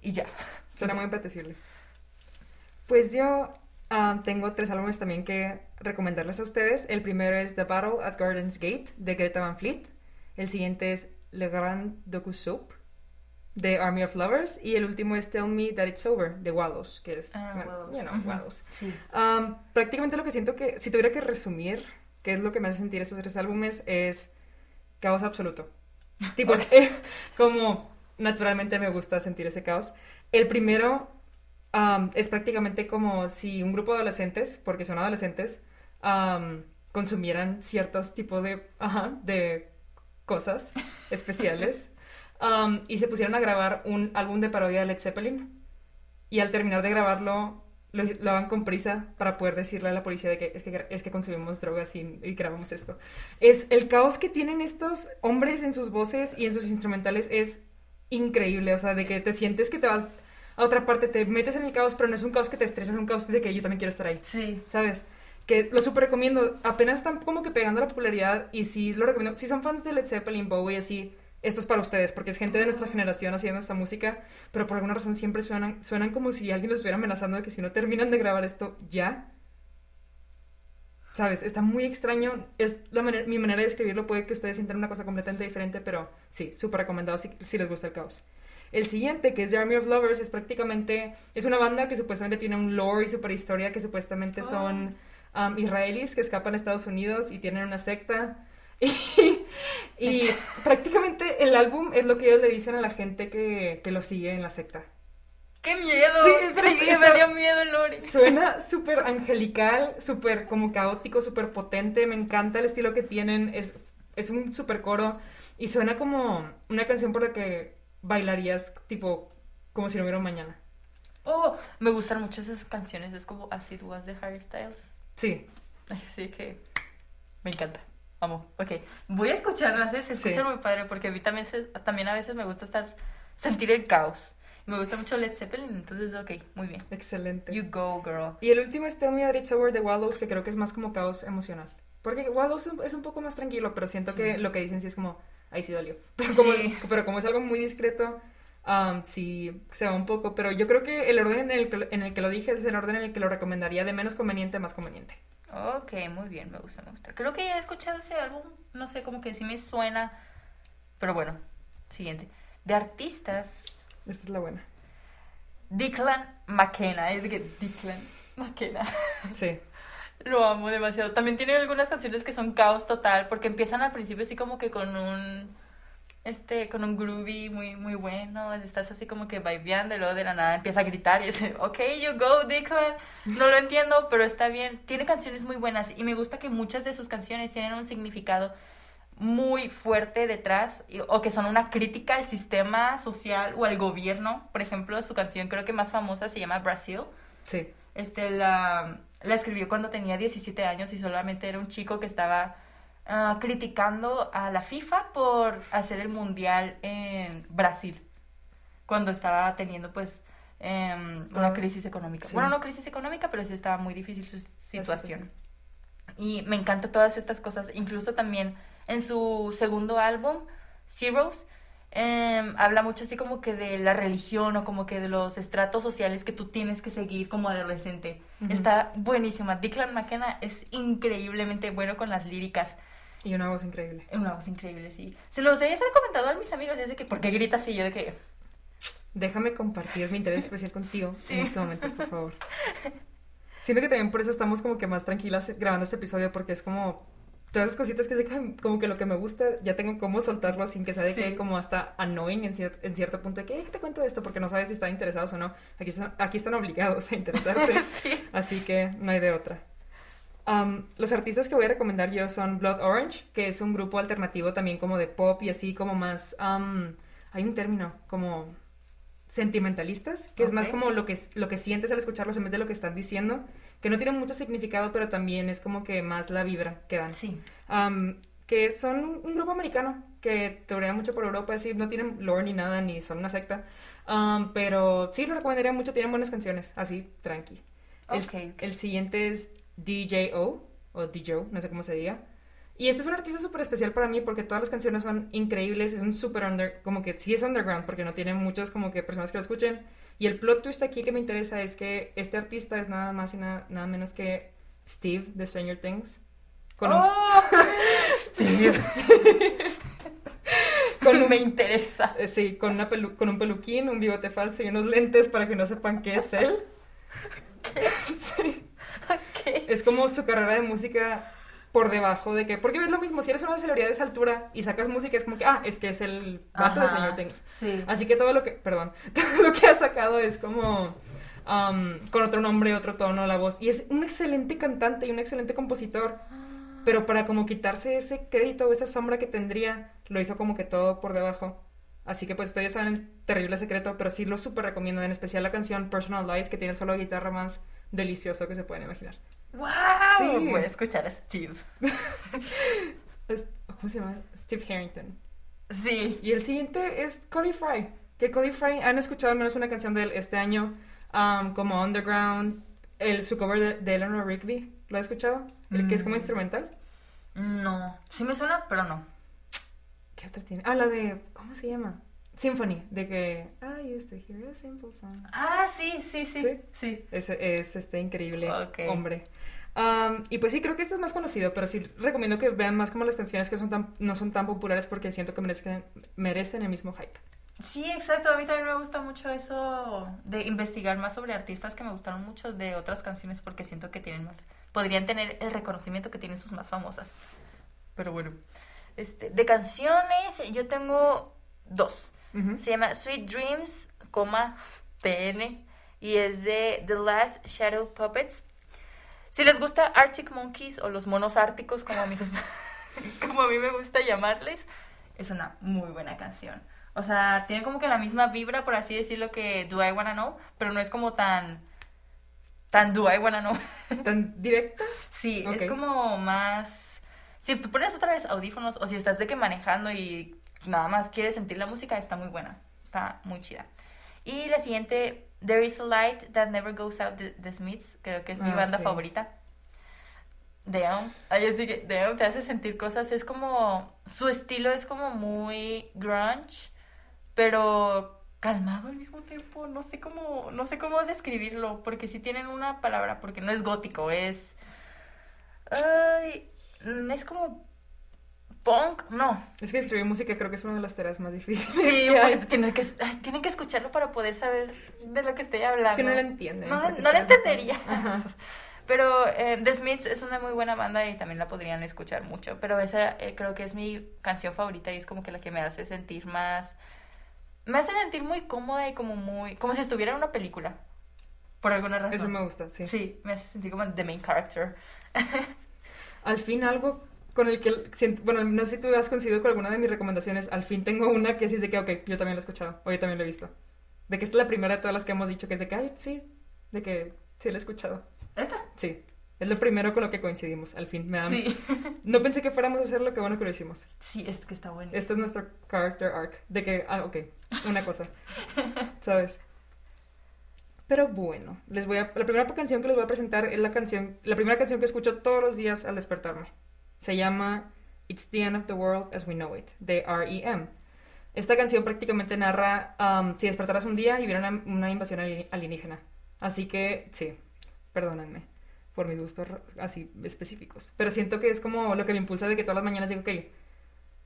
Y ya. Suena muy apetecible. Pues yo Ah, tengo tres álbumes también que recomendarles a ustedes. El primero es The Battle at Gardens Gate de Greta Van Fleet. El siguiente es Le Grand Docu Soap de Army of Lovers y el último es Tell Me That It's Over de Wallows, que es, Ah, más, Wallows. you know, Ujú. Wallows. Sí. Um, prácticamente lo que siento que, si tuviera que resumir qué es lo que me hace sentir esos tres álbumes, es caos absoluto. Tipo, eh, como naturalmente me gusta sentir ese caos. El primero um, es prácticamente como si un grupo de adolescentes, porque son adolescentes, um, consumieran ciertos tipos de, ajá, de cosas especiales um, y se pusieron a grabar un álbum de parodia de Led Zeppelin y al terminar de grabarlo lo, lo hagan con prisa para poder decirle a la policía de que es que, es que consumimos drogas y, y grabamos esto. Es el caos que tienen estos hombres en sus voces y en sus instrumentales es increíble, o sea, de que te sientes que te vas a otra parte, te metes en el caos, pero no es un caos que te estresa, es un caos de que yo también quiero estar ahí. Sí. ¿sabes? Que lo súper recomiendo. Apenas están como que pegando la popularidad y sí lo recomiendo. Si son fans de Led Zeppelin, Bowie, así, esto es para ustedes, porque es gente de nuestra generación haciendo esta música, pero por alguna razón siempre suenan, suenan como si alguien los estuviera amenazando de que si no terminan de grabar esto ya. ¿Sabes? Está muy extraño. Es la manera- mi manera de escribirlo. Puede que ustedes sientan una cosa completamente diferente, pero sí, súper recomendado si, si les gusta el caos. El siguiente, que es The Army of Lovers, es prácticamente... Es una banda que supuestamente tiene un lore y super historia que supuestamente son um, israelíes que escapan a Estados Unidos y tienen una secta. Y, y prácticamente el álbum es lo que ellos le dicen a la gente que, que lo sigue en la secta. ¡Qué miedo! Sí, pero Sí, está- me dio miedo, Lori. Suena súper angelical, súper como caótico, súper potente. Me encanta el estilo que tienen. Es, es un súper coro. Y suena como una canción por la que bailarías, tipo, como si no hubiera mañana. Oh, me gustan mucho esas canciones. Es como As It Was de Harry Styles. Sí, Así que me encanta. Amo. Ok, voy a escucharlas, ¿eh? se Sí. escuchan muy padre porque a mí también, se- también a veces me gusta estar, sentir el caos. Me gusta mucho Led Zeppelin, entonces, ok, muy bien. excelente. You go, girl. Y el último es Tell Me That It's Over de Wallows, que creo que es más como caos emocional. Porque Wallows es un poco más tranquilo, pero siento que Sí. lo que dicen sí es como, ahí sí dolió. Pero como, Sí. pero como es algo muy discreto, um, sí se va un poco. Pero yo creo que el orden en el que, en el que lo dije es el orden en el que lo recomendaría de menos conveniente a más conveniente. Ok, muy bien, me gusta, me gusta. Creo que ya he escuchado ese álbum, no sé, como que sí me suena. Pero bueno, siguiente. De artistas, Esta es la buena. Declan McKenna. Es de que Declan McKenna. Sí. Lo amo demasiado. También tiene algunas canciones que son caos total, porque empiezan al principio así como que con un este, con un groovy muy, muy bueno, estás así como que vibeando y luego de la nada empieza a gritar y es, ok, you go, Declan. No lo entiendo, pero está bien. Tiene canciones muy buenas y me gusta que muchas de sus canciones tienen un significado muy fuerte detrás o que son una crítica al sistema social o al gobierno. Por ejemplo, su canción creo que más famosa se llama Brasil. Sí. Este, la, la escribió cuando tenía 17 años y solamente era un chico que estaba ah, criticando a la FIFA por hacer el mundial en Brasil, cuando estaba teniendo pues em, una crisis económica. sí. Bueno, no crisis económica, pero sí estaba muy difícil su situación. Y me encantan todas estas cosas, incluso también en su segundo álbum, Zeros, em, habla mucho así como que de la religión o como que de los estratos sociales que tú tienes que seguir como adolescente. Ujú. Está buenísima. Declan McKenna es increíblemente bueno con las líricas. Y una voz increíble. Una voz increíble, sí. Se los he recomendado a mis amigos y es de que, ¿por qué gritas así? Yo de que, Déjame compartir mi interés especial contigo Sí. en este momento, por favor. Siento que también por eso estamos como que más tranquilas grabando este episodio, porque es como todas esas cositas que que como que lo que me gusta, ya tengo cómo soltarlo sin que sea de Sí. que como hasta annoying en, cier- en cierto punto de que "Eh, te cuento esto porque no sabes si están interesados o no. Aquí están, aquí están obligados a interesarse, sí. así que no hay de otra. Um, los artistas que voy a recomendar yo son Blood Orange, que es un grupo alternativo también como de pop y así como más... um, hay un término como sentimentalistas, que es más como lo que, lo que sientes al escucharlos en vez de lo que están diciendo, que no tienen mucho significado, pero también es como que más la vibra que dan. Sí. Um, que son un grupo americano que tourea mucho por Europa, así no tienen lore ni nada, ni son una secta, Um, pero sí lo recomendaría mucho, tienen buenas canciones, así, tranqui. El, Ok, ok. el siguiente es DJO, o DJO, no sé cómo se diga. Y este es un artista súper especial para mí porque todas las canciones son increíbles, es un súper under, como que sí es underground porque no tiene muchas como que personas que lo escuchen. Y el plot twist aquí que me interesa es que este artista es nada más y nada, nada menos que Steve de Stranger Things. Con un, ¡Oh! Steve. con un me interesa. Eh, Sí, con, una pelu- con un peluquín, un bigote falso y unos lentes para que no sepan qué es él. Sí. Es como su carrera de música por debajo de que... Porque es lo mismo, si eres una celebridad de esa altura y sacas música, es como que, ah, es que es el vato de Señor Things. Sí. Así que todo lo que, perdón, todo lo que ha sacado es como um, con otro nombre, otro tono, la voz. Y es un excelente cantante y un excelente compositor. Pero para como quitarse ese crédito o esa sombra que tendría, lo hizo como que todo por debajo. Así que pues ustedes saben el terrible secreto, pero sí lo súper recomiendo, en especial la canción Personal Lies, que tiene el solo de guitarra más delicioso que se pueden imaginar. ¡Wow! Sí. Voy a escuchar a Steve. ¿Cómo se llama? Steve Harrington. Sí. Y el siguiente es Cody Fry. Que Cody Fry han escuchado al menos una canción de él este año, um, como Underground, el, su cover de, de Eleanor Rigby. ¿Lo has escuchado? El que es como Mm. instrumental. No. Sí me suena, pero no. ¿Qué otra tiene? Ah, la de. ¿Cómo se llama? Symphony. De que. I used to hear a simple song. Ah, sí, sí, sí. ¿Sí? Sí. Es, es este increíble hombre. Um, y pues sí, creo que este es más conocido, pero sí recomiendo que vean más como las canciones que son tan, no son tan populares porque siento que merecen, merecen el mismo hype. Sí, exacto. A mí también me gusta mucho eso de investigar más sobre artistas que me gustaron mucho de otras canciones porque siento que tienen más. Podrían tener el reconocimiento que tienen sus más famosas. Pero bueno. Este, de canciones, yo tengo dos. Se llama Sweet Dreams, coma, PN. Y es de The Last Shadow Puppets. Si les gusta Arctic Monkeys o los monos árticos, como a mí, como a mí me gusta llamarles, es una muy buena canción. O sea, tiene como que la misma vibra, por así decirlo, que Do I Wanna Know, pero no es como tan... tan Do I Wanna Know. ¿Tan directa? Sí, es como más... Si te pones otra vez audífonos o si estás de que manejando y nada más quieres sentir la música, está muy buena. Está muy chida. Y la siguiente, There is a Light That Never Goes Out de The Smiths, creo que es mi Ah, banda sí. favorita. Damn, ay, así que Damn te hace sentir cosas, es como, su estilo es como muy grunge, pero calmado al mismo tiempo, no sé cómo, no sé cómo describirlo, porque si tienen una palabra, porque no es gótico, es, ay, es como punk, no, Es que escribir música creo que es una de las tareas más difíciles sí, que hay. porque tienen que, ay, tienen que escucharlo para poder saber de lo que estoy hablando. Es que no la entienden. No, no entenderías. Ajá. Pero eh, The Smiths es una muy buena banda y también la podrían escuchar mucho. Pero esa eh, creo que es mi canción favorita y es como que la que me hace sentir más... Me hace sentir muy cómoda y como muy... Como si estuviera en una película. Por alguna razón. Eso me gusta, sí. Sí, me hace sentir como the main character. Al fin algo con el que, bueno, no sé si tú has coincidido con alguna de mis recomendaciones, al fin tengo una que sí es de que, ok, yo también lo he escuchado, o yo también lo he visto. De que esta es la primera de todas las que hemos dicho, que es de que, ay, sí, de que sí lo he escuchado. ¿Esta? Sí, es lo primero con lo que coincidimos, al fin. Me da- Sí. No pensé que fuéramos a hacerlo, qué bueno que lo hicimos. Sí, es que está bueno. Este es nuestro character arc, de que, ah, ok, una cosa, ¿sabes? Pero bueno, les voy a, la primera canción que les voy a presentar es la canción, la primera canción que escucho todos los días al despertarme. Se llama It's the End of the World as We Know It, de R.E.M. Esta canción prácticamente narra um, si despertaras un día y hubiera una, una invasión ali- alienígena. Así que, sí, perdónenme por mis gustos así específicos. Pero siento que es como lo que me impulsa de que todas las mañanas digo, ok,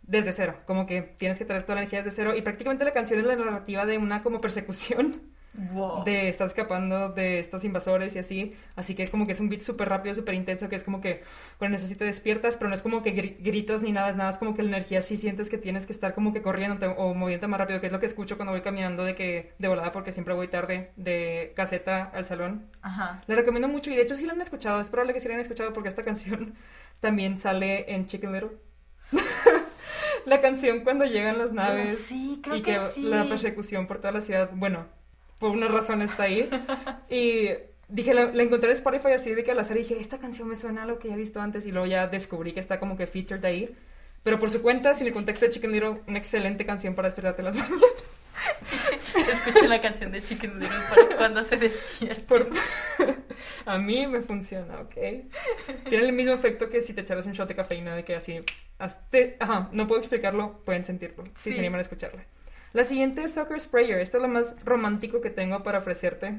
desde cero, como que tienes que traer la energía desde cero. Y prácticamente la canción es la narrativa de una como persecución Wow. de estar escapando de estos invasores y así. Así que como que es un beat súper rápido, súper intenso, que es como que con eso sí te despiertas, pero no es como que gri- gritos ni nada, es nada, es como que la energía sí sientes que tienes que estar como que corriendo o moviéndote más rápido, que es lo que escucho cuando voy caminando de que de volada, porque siempre voy tarde de caseta al salón. Ajá. La recomiendo mucho y de hecho sí la han escuchado, es probable que sí la han escuchado porque esta canción también sale en Chicken Little. la canción cuando llegan las naves sí, creo y que que sí. la persecución por toda la ciudad, bueno, por una razón está ahí. y dije, la, la encontré en Spotify así de que al azar dije, esta canción me suena a lo que ya he visto antes y luego ya descubrí que está como que featured ahí. Pero por su cuenta, sin el contexto de Chicken Little, una excelente canción para despertarte las mañanas. Escuchen la canción de Chicken Little para cuando se despierten. Por- A mí me funciona, ¿ok? Tiene el mismo efecto que si te echaras un shot de cafeína, de que así... hazte- Ajá, no puedo explicarlo, pueden sentirlo, si Sí. se animan a escucharla. La siguiente es Soccer Sprayer. Esto es lo más romántico que tengo para ofrecerte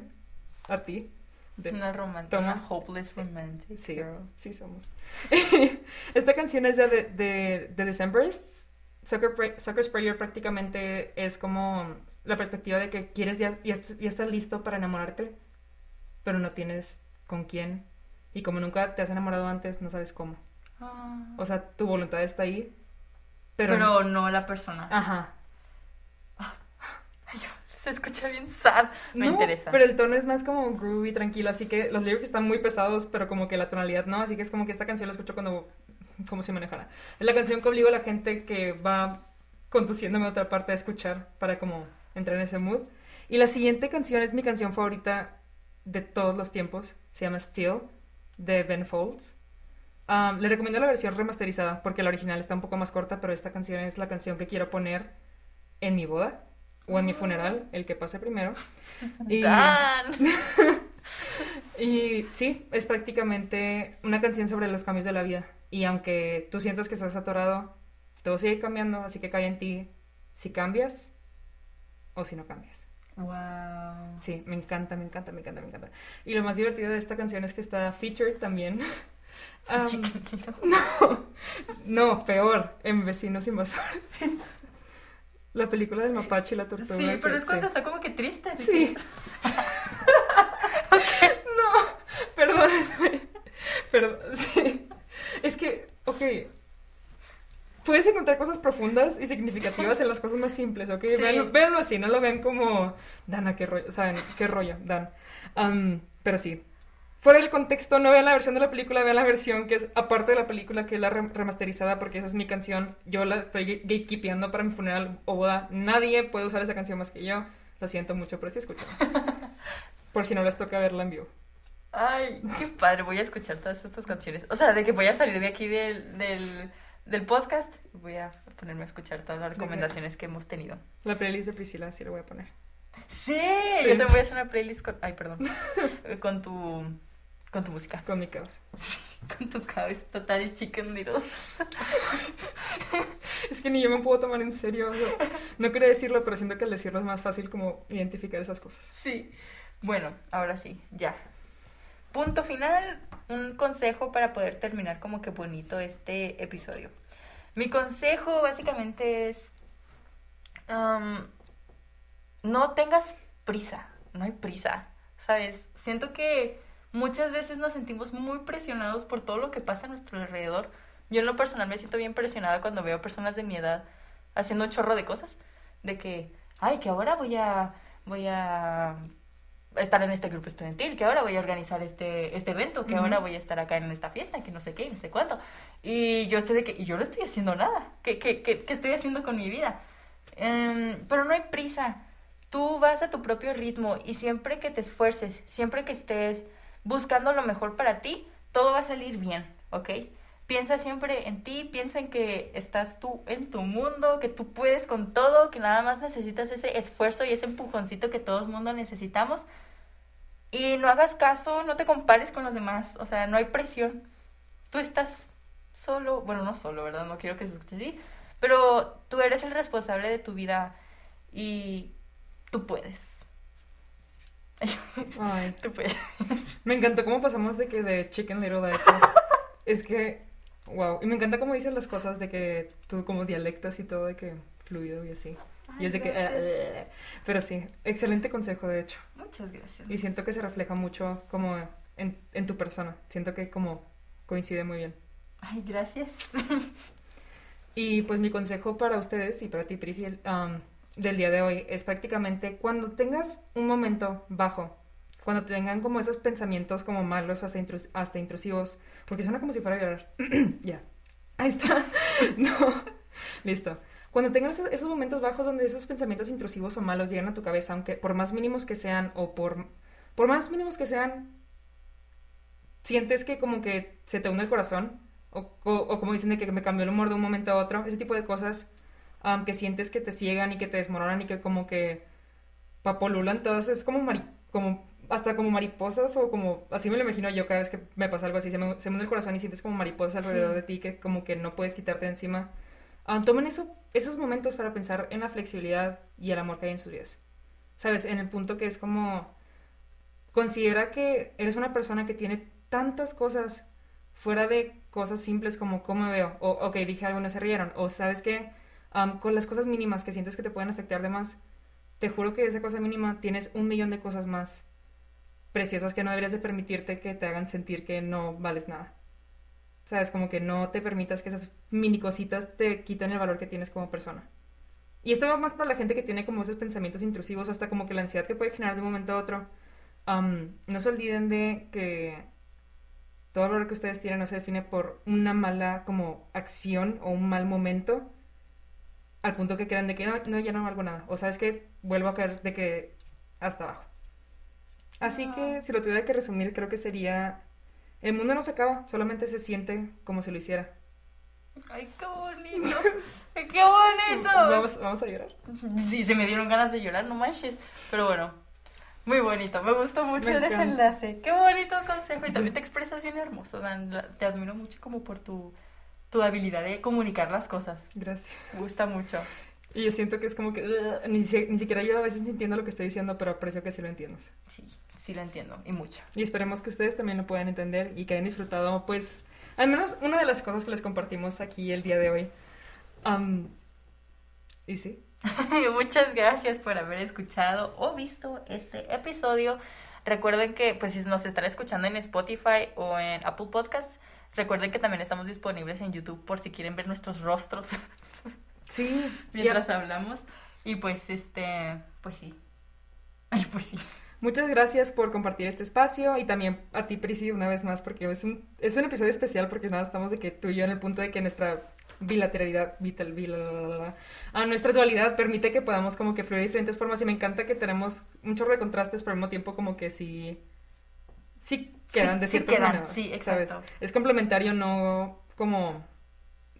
a ti. De- Una romántica, Toma. una hopeless romantic Sí, girl. sí somos. Esta canción es de, de, de The Decemberists. Sucker, Pra- Sucker's Prayer prácticamente es como la perspectiva de que quieres ya, ya, ya estás listo para enamorarte, pero no tienes con quién. Y como nunca te has enamorado antes, no sabes cómo. Ah. O sea, tu voluntad está ahí, pero... Pero, no la persona. Ajá. Se escucha bien sad. Me No, interesa. Pero el tono es más como groovy, tranquilo, así que los lyrics están muy pesados, pero como que la tonalidad no, así que es como que esta canción la escucho cuando, como si manejara. Es la canción que obligo a la gente que va conduciéndome a otra parte a escuchar para como entrar en ese mood. Y la siguiente canción es mi canción favorita de todos los tiempos, se llama Still, de Ben Folds. Um, le recomiendo la versión remasterizada porque la original está un poco más corta, pero esta canción es la canción que quiero poner en mi boda o en mi funeral, el que pase primero. Y, Dan. y sí, es prácticamente una canción sobre los cambios de la vida. Y aunque tú sientas que estás atorado, todo sigue cambiando, así que cae en ti si cambias o si no cambias. Wow. Sí, me encanta, me encanta, me encanta, me encanta. Y lo más divertido de esta canción es que está featured también. Um, no, no, peor, en Vecinos Invasores. La película del mapache y la tortuga. Sí, que- pero es cuando sí. está como que triste. Sí. No, perdónenme. Perdón, sí. Es que, ok. Puedes encontrar cosas profundas y significativas en las cosas más simples, ¿ok? Sí. Véanlo, véanlo así, no lo ven como, Dana, qué rollo, ¿saben? ¿Qué rollo, Dan? Pero sí. Fuera del contexto, no vean la versión de la película, vean la versión que es aparte de la película, que es la re- remasterizada, porque esa es mi canción. Yo la estoy gate- gatekeepeando para mi funeral o boda. Nadie puede usar esa canción más que yo. Lo siento mucho, pero sí escuchan. Por si no les toca verla en vivo. Ay, qué padre, voy a escuchar todas estas canciones. O sea, de que voy a salir de aquí del, del, del podcast, voy a ponerme a escuchar todas las recomendaciones que hemos tenido. La playlist de Priscila sí la voy a poner. Sí, Sí. yo también voy a hacer una playlist con... Ay, perdón. con tu... Con tu música. Con mi caos. Con tu cabeza total chicken little. Es que ni yo me puedo tomar en serio. o sea, no quería decirlo, pero siento que al decirlo es más fácil como identificar esas cosas. Sí. Bueno, ahora sí, ya. Punto final, un consejo para poder terminar como que bonito este episodio. Mi consejo básicamente es, um, no tengas prisa, no hay prisa, ¿sabes? Siento que muchas veces nos sentimos muy presionados por todo lo que pasa a nuestro alrededor. Yo en lo personal me siento bien presionada cuando veo personas de mi edad haciendo un chorro de cosas, de que, ay, que ahora voy a, voy a estar en este grupo estudiantil, que ahora voy a organizar este, este evento, que ahora voy a estar acá en esta fiesta, que no sé qué, no sé cuánto. Y yo estoy de que, y yo no estoy haciendo nada. ¿Qué, qué, qué, qué estoy haciendo con mi vida? Em, pero no hay prisa. Tú vas a tu propio ritmo y siempre que te esfuerces, siempre que estés buscando lo mejor para ti, todo va a salir bien, ¿ok? Piensa siempre en ti, piensa en que estás tú en tu mundo, que tú puedes con todo, que nada más necesitas ese esfuerzo y ese empujoncito que todo el mundo necesitamos. Y no hagas caso, no te compares con los demás, o sea, no hay presión. Tú estás solo, bueno, no solo, ¿verdad? No quiero que se escuche así, pero tú eres el responsable de tu vida y tú puedes. Ay, Tú puedes. me encantó cómo pasamos de que de Chicken Little a esto. es que, wow. Y me encanta cómo dices las cosas de que tú como dialectas y todo de que fluido y así. y es de que... gracias. eh, pero sí, excelente consejo de hecho. Muchas gracias. Y siento que se refleja mucho como en, en tu persona. Siento que como coincide muy bien. Ay, gracias. Y pues mi consejo para ustedes y para ti, Priscil, um, del día de hoy es prácticamente cuando tengas un momento bajo, cuando tengan como esos pensamientos como malos o hasta, intrus- hasta intrusivos, porque suena como si fuera a llorar. ya. Ahí está. no. Listo. Cuando tengan esos, momentos bajos donde esos pensamientos intrusivos o malos llegan a tu cabeza, aunque por más mínimos que sean o por, por más mínimos que sean, sientes que como que se te hunde el corazón o, o- o como dicen de que me cambió el humor de un momento a otro, ese tipo de cosas um, que sientes que te ciegan y que te desmoronan y que como que papolulan todas, es como, mari- como hasta como mariposas o como, así me lo imagino yo cada vez que me pasa algo así, se me, se me el corazón y sientes como mariposas alrededor Sí. de ti que como que no puedes quitarte de encima. Ah, tomen eso, esos momentos para pensar en la flexibilidad y el amor que hay en sus vidas. ¿Sabes? En el punto que es como, considera que eres una persona que tiene tantas cosas fuera de cosas simples como cómo me veo, o ok, dije algo, no se rieron, o sabes que con las cosas mínimas que sientes que te pueden afectar de más, te juro que esa cosa mínima tienes un millón de cosas más preciosas que no deberías de permitirte que te hagan sentir que no vales nada. ¿Sabes? Como que no te permitas que esas mini cositas te quiten el valor que tienes como persona. Y esto va más para la gente que tiene como esos pensamientos intrusivos, hasta como que la ansiedad que puede generar de un momento a otro. No se olviden de que todo el valor que ustedes tienen no se define por una mala como acción o un mal momento al punto que crean de que no, no, ya no valgo nada. O sabes que vuelvo a caer de que hasta abajo. Así que si lo tuviera que resumir, creo que sería, el mundo no se acaba, solamente se siente como si lo hiciera. Ay, qué bonito. qué bonito. Vamos, vamos a llorar. Sí, se me dieron ganas de llorar, no manches. Pero bueno, muy bonito. Me gustó mucho Me el desenlace. Qué bonito consejo. Y también te expresas bien hermoso, Dan. Te admiro mucho como por tu, tu habilidad de comunicar las cosas. Gracias. Me gusta mucho. Y yo siento que es como que ugh, ni, si- ni siquiera yo a veces entiendo lo que estoy diciendo, pero aprecio que sí lo entiendas. Sí, sí lo entiendo. Y mucho. Y esperemos que ustedes también lo puedan entender y que hayan disfrutado, pues, al menos una de las cosas que les compartimos aquí el día de hoy. Am, y sí, Muchas gracias por haber escuchado o visto este episodio. Recuerden que pues si nos están escuchando en Spotify o en Apple Podcasts, recuerden que también estamos disponibles en YouTube por si quieren ver nuestros rostros sí, mientras ya- hablamos. Y pues este, pues sí. Ay, pues sí. Muchas gracias por compartir este espacio y también a ti, Prisi, una vez más, porque es un, es un episodio especial porque nada, estamos de que tú y yo en el punto de que nuestra bilateralidad, vital, bila- a nuestra dualidad permite que podamos como que fluir de diferentes formas y me encanta que tenemos un chorro de contrastes, pero al mismo tiempo como que sí, sí quedan Sí, de sí cierta quedan, manera, sí, ¿sabes? exacto. Es complementario, no como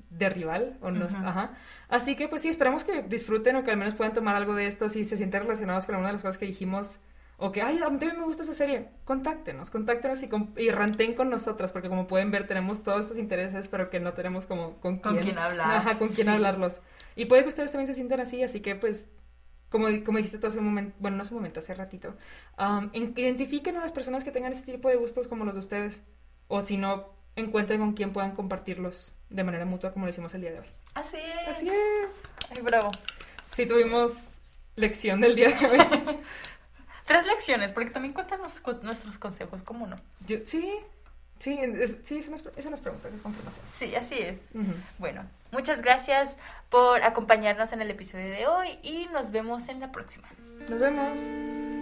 de rival, o no, ajá. Así que pues sí, esperamos que disfruten o que al menos puedan tomar algo de esto si se sienten relacionados con alguna de las cosas que dijimos o que, ay, a mí también me gusta esa serie, contáctenos, contáctenos y, y ranten con nosotras, porque como pueden ver tenemos todos estos intereses, pero que no tenemos como con quién, Con quién hablar, Ajá, con quién sí. hablarlos. Y puede que ustedes también se sientan así, así que pues, como, como dijiste tú hace un momento, bueno, no hace un momento, hace ratito, um, identifiquen a las personas que tengan ese tipo de gustos como los de ustedes, o si no, encuentren con quién puedan compartirlos de manera mutua como lo hicimos el día de hoy. Así es. Así es. Ay, bravo. Sí tuvimos lección del día de hoy. Tres lecciones, porque también cuentan los- cu- nuestros consejos, ¿cómo no? Yo- sí, sí, es, sí, eso nos, eso nos preguntas, es confirmación. Sí, así es. Ujú. Bueno, muchas gracias por acompañarnos en el episodio de hoy y nos vemos en la próxima. Nos vemos.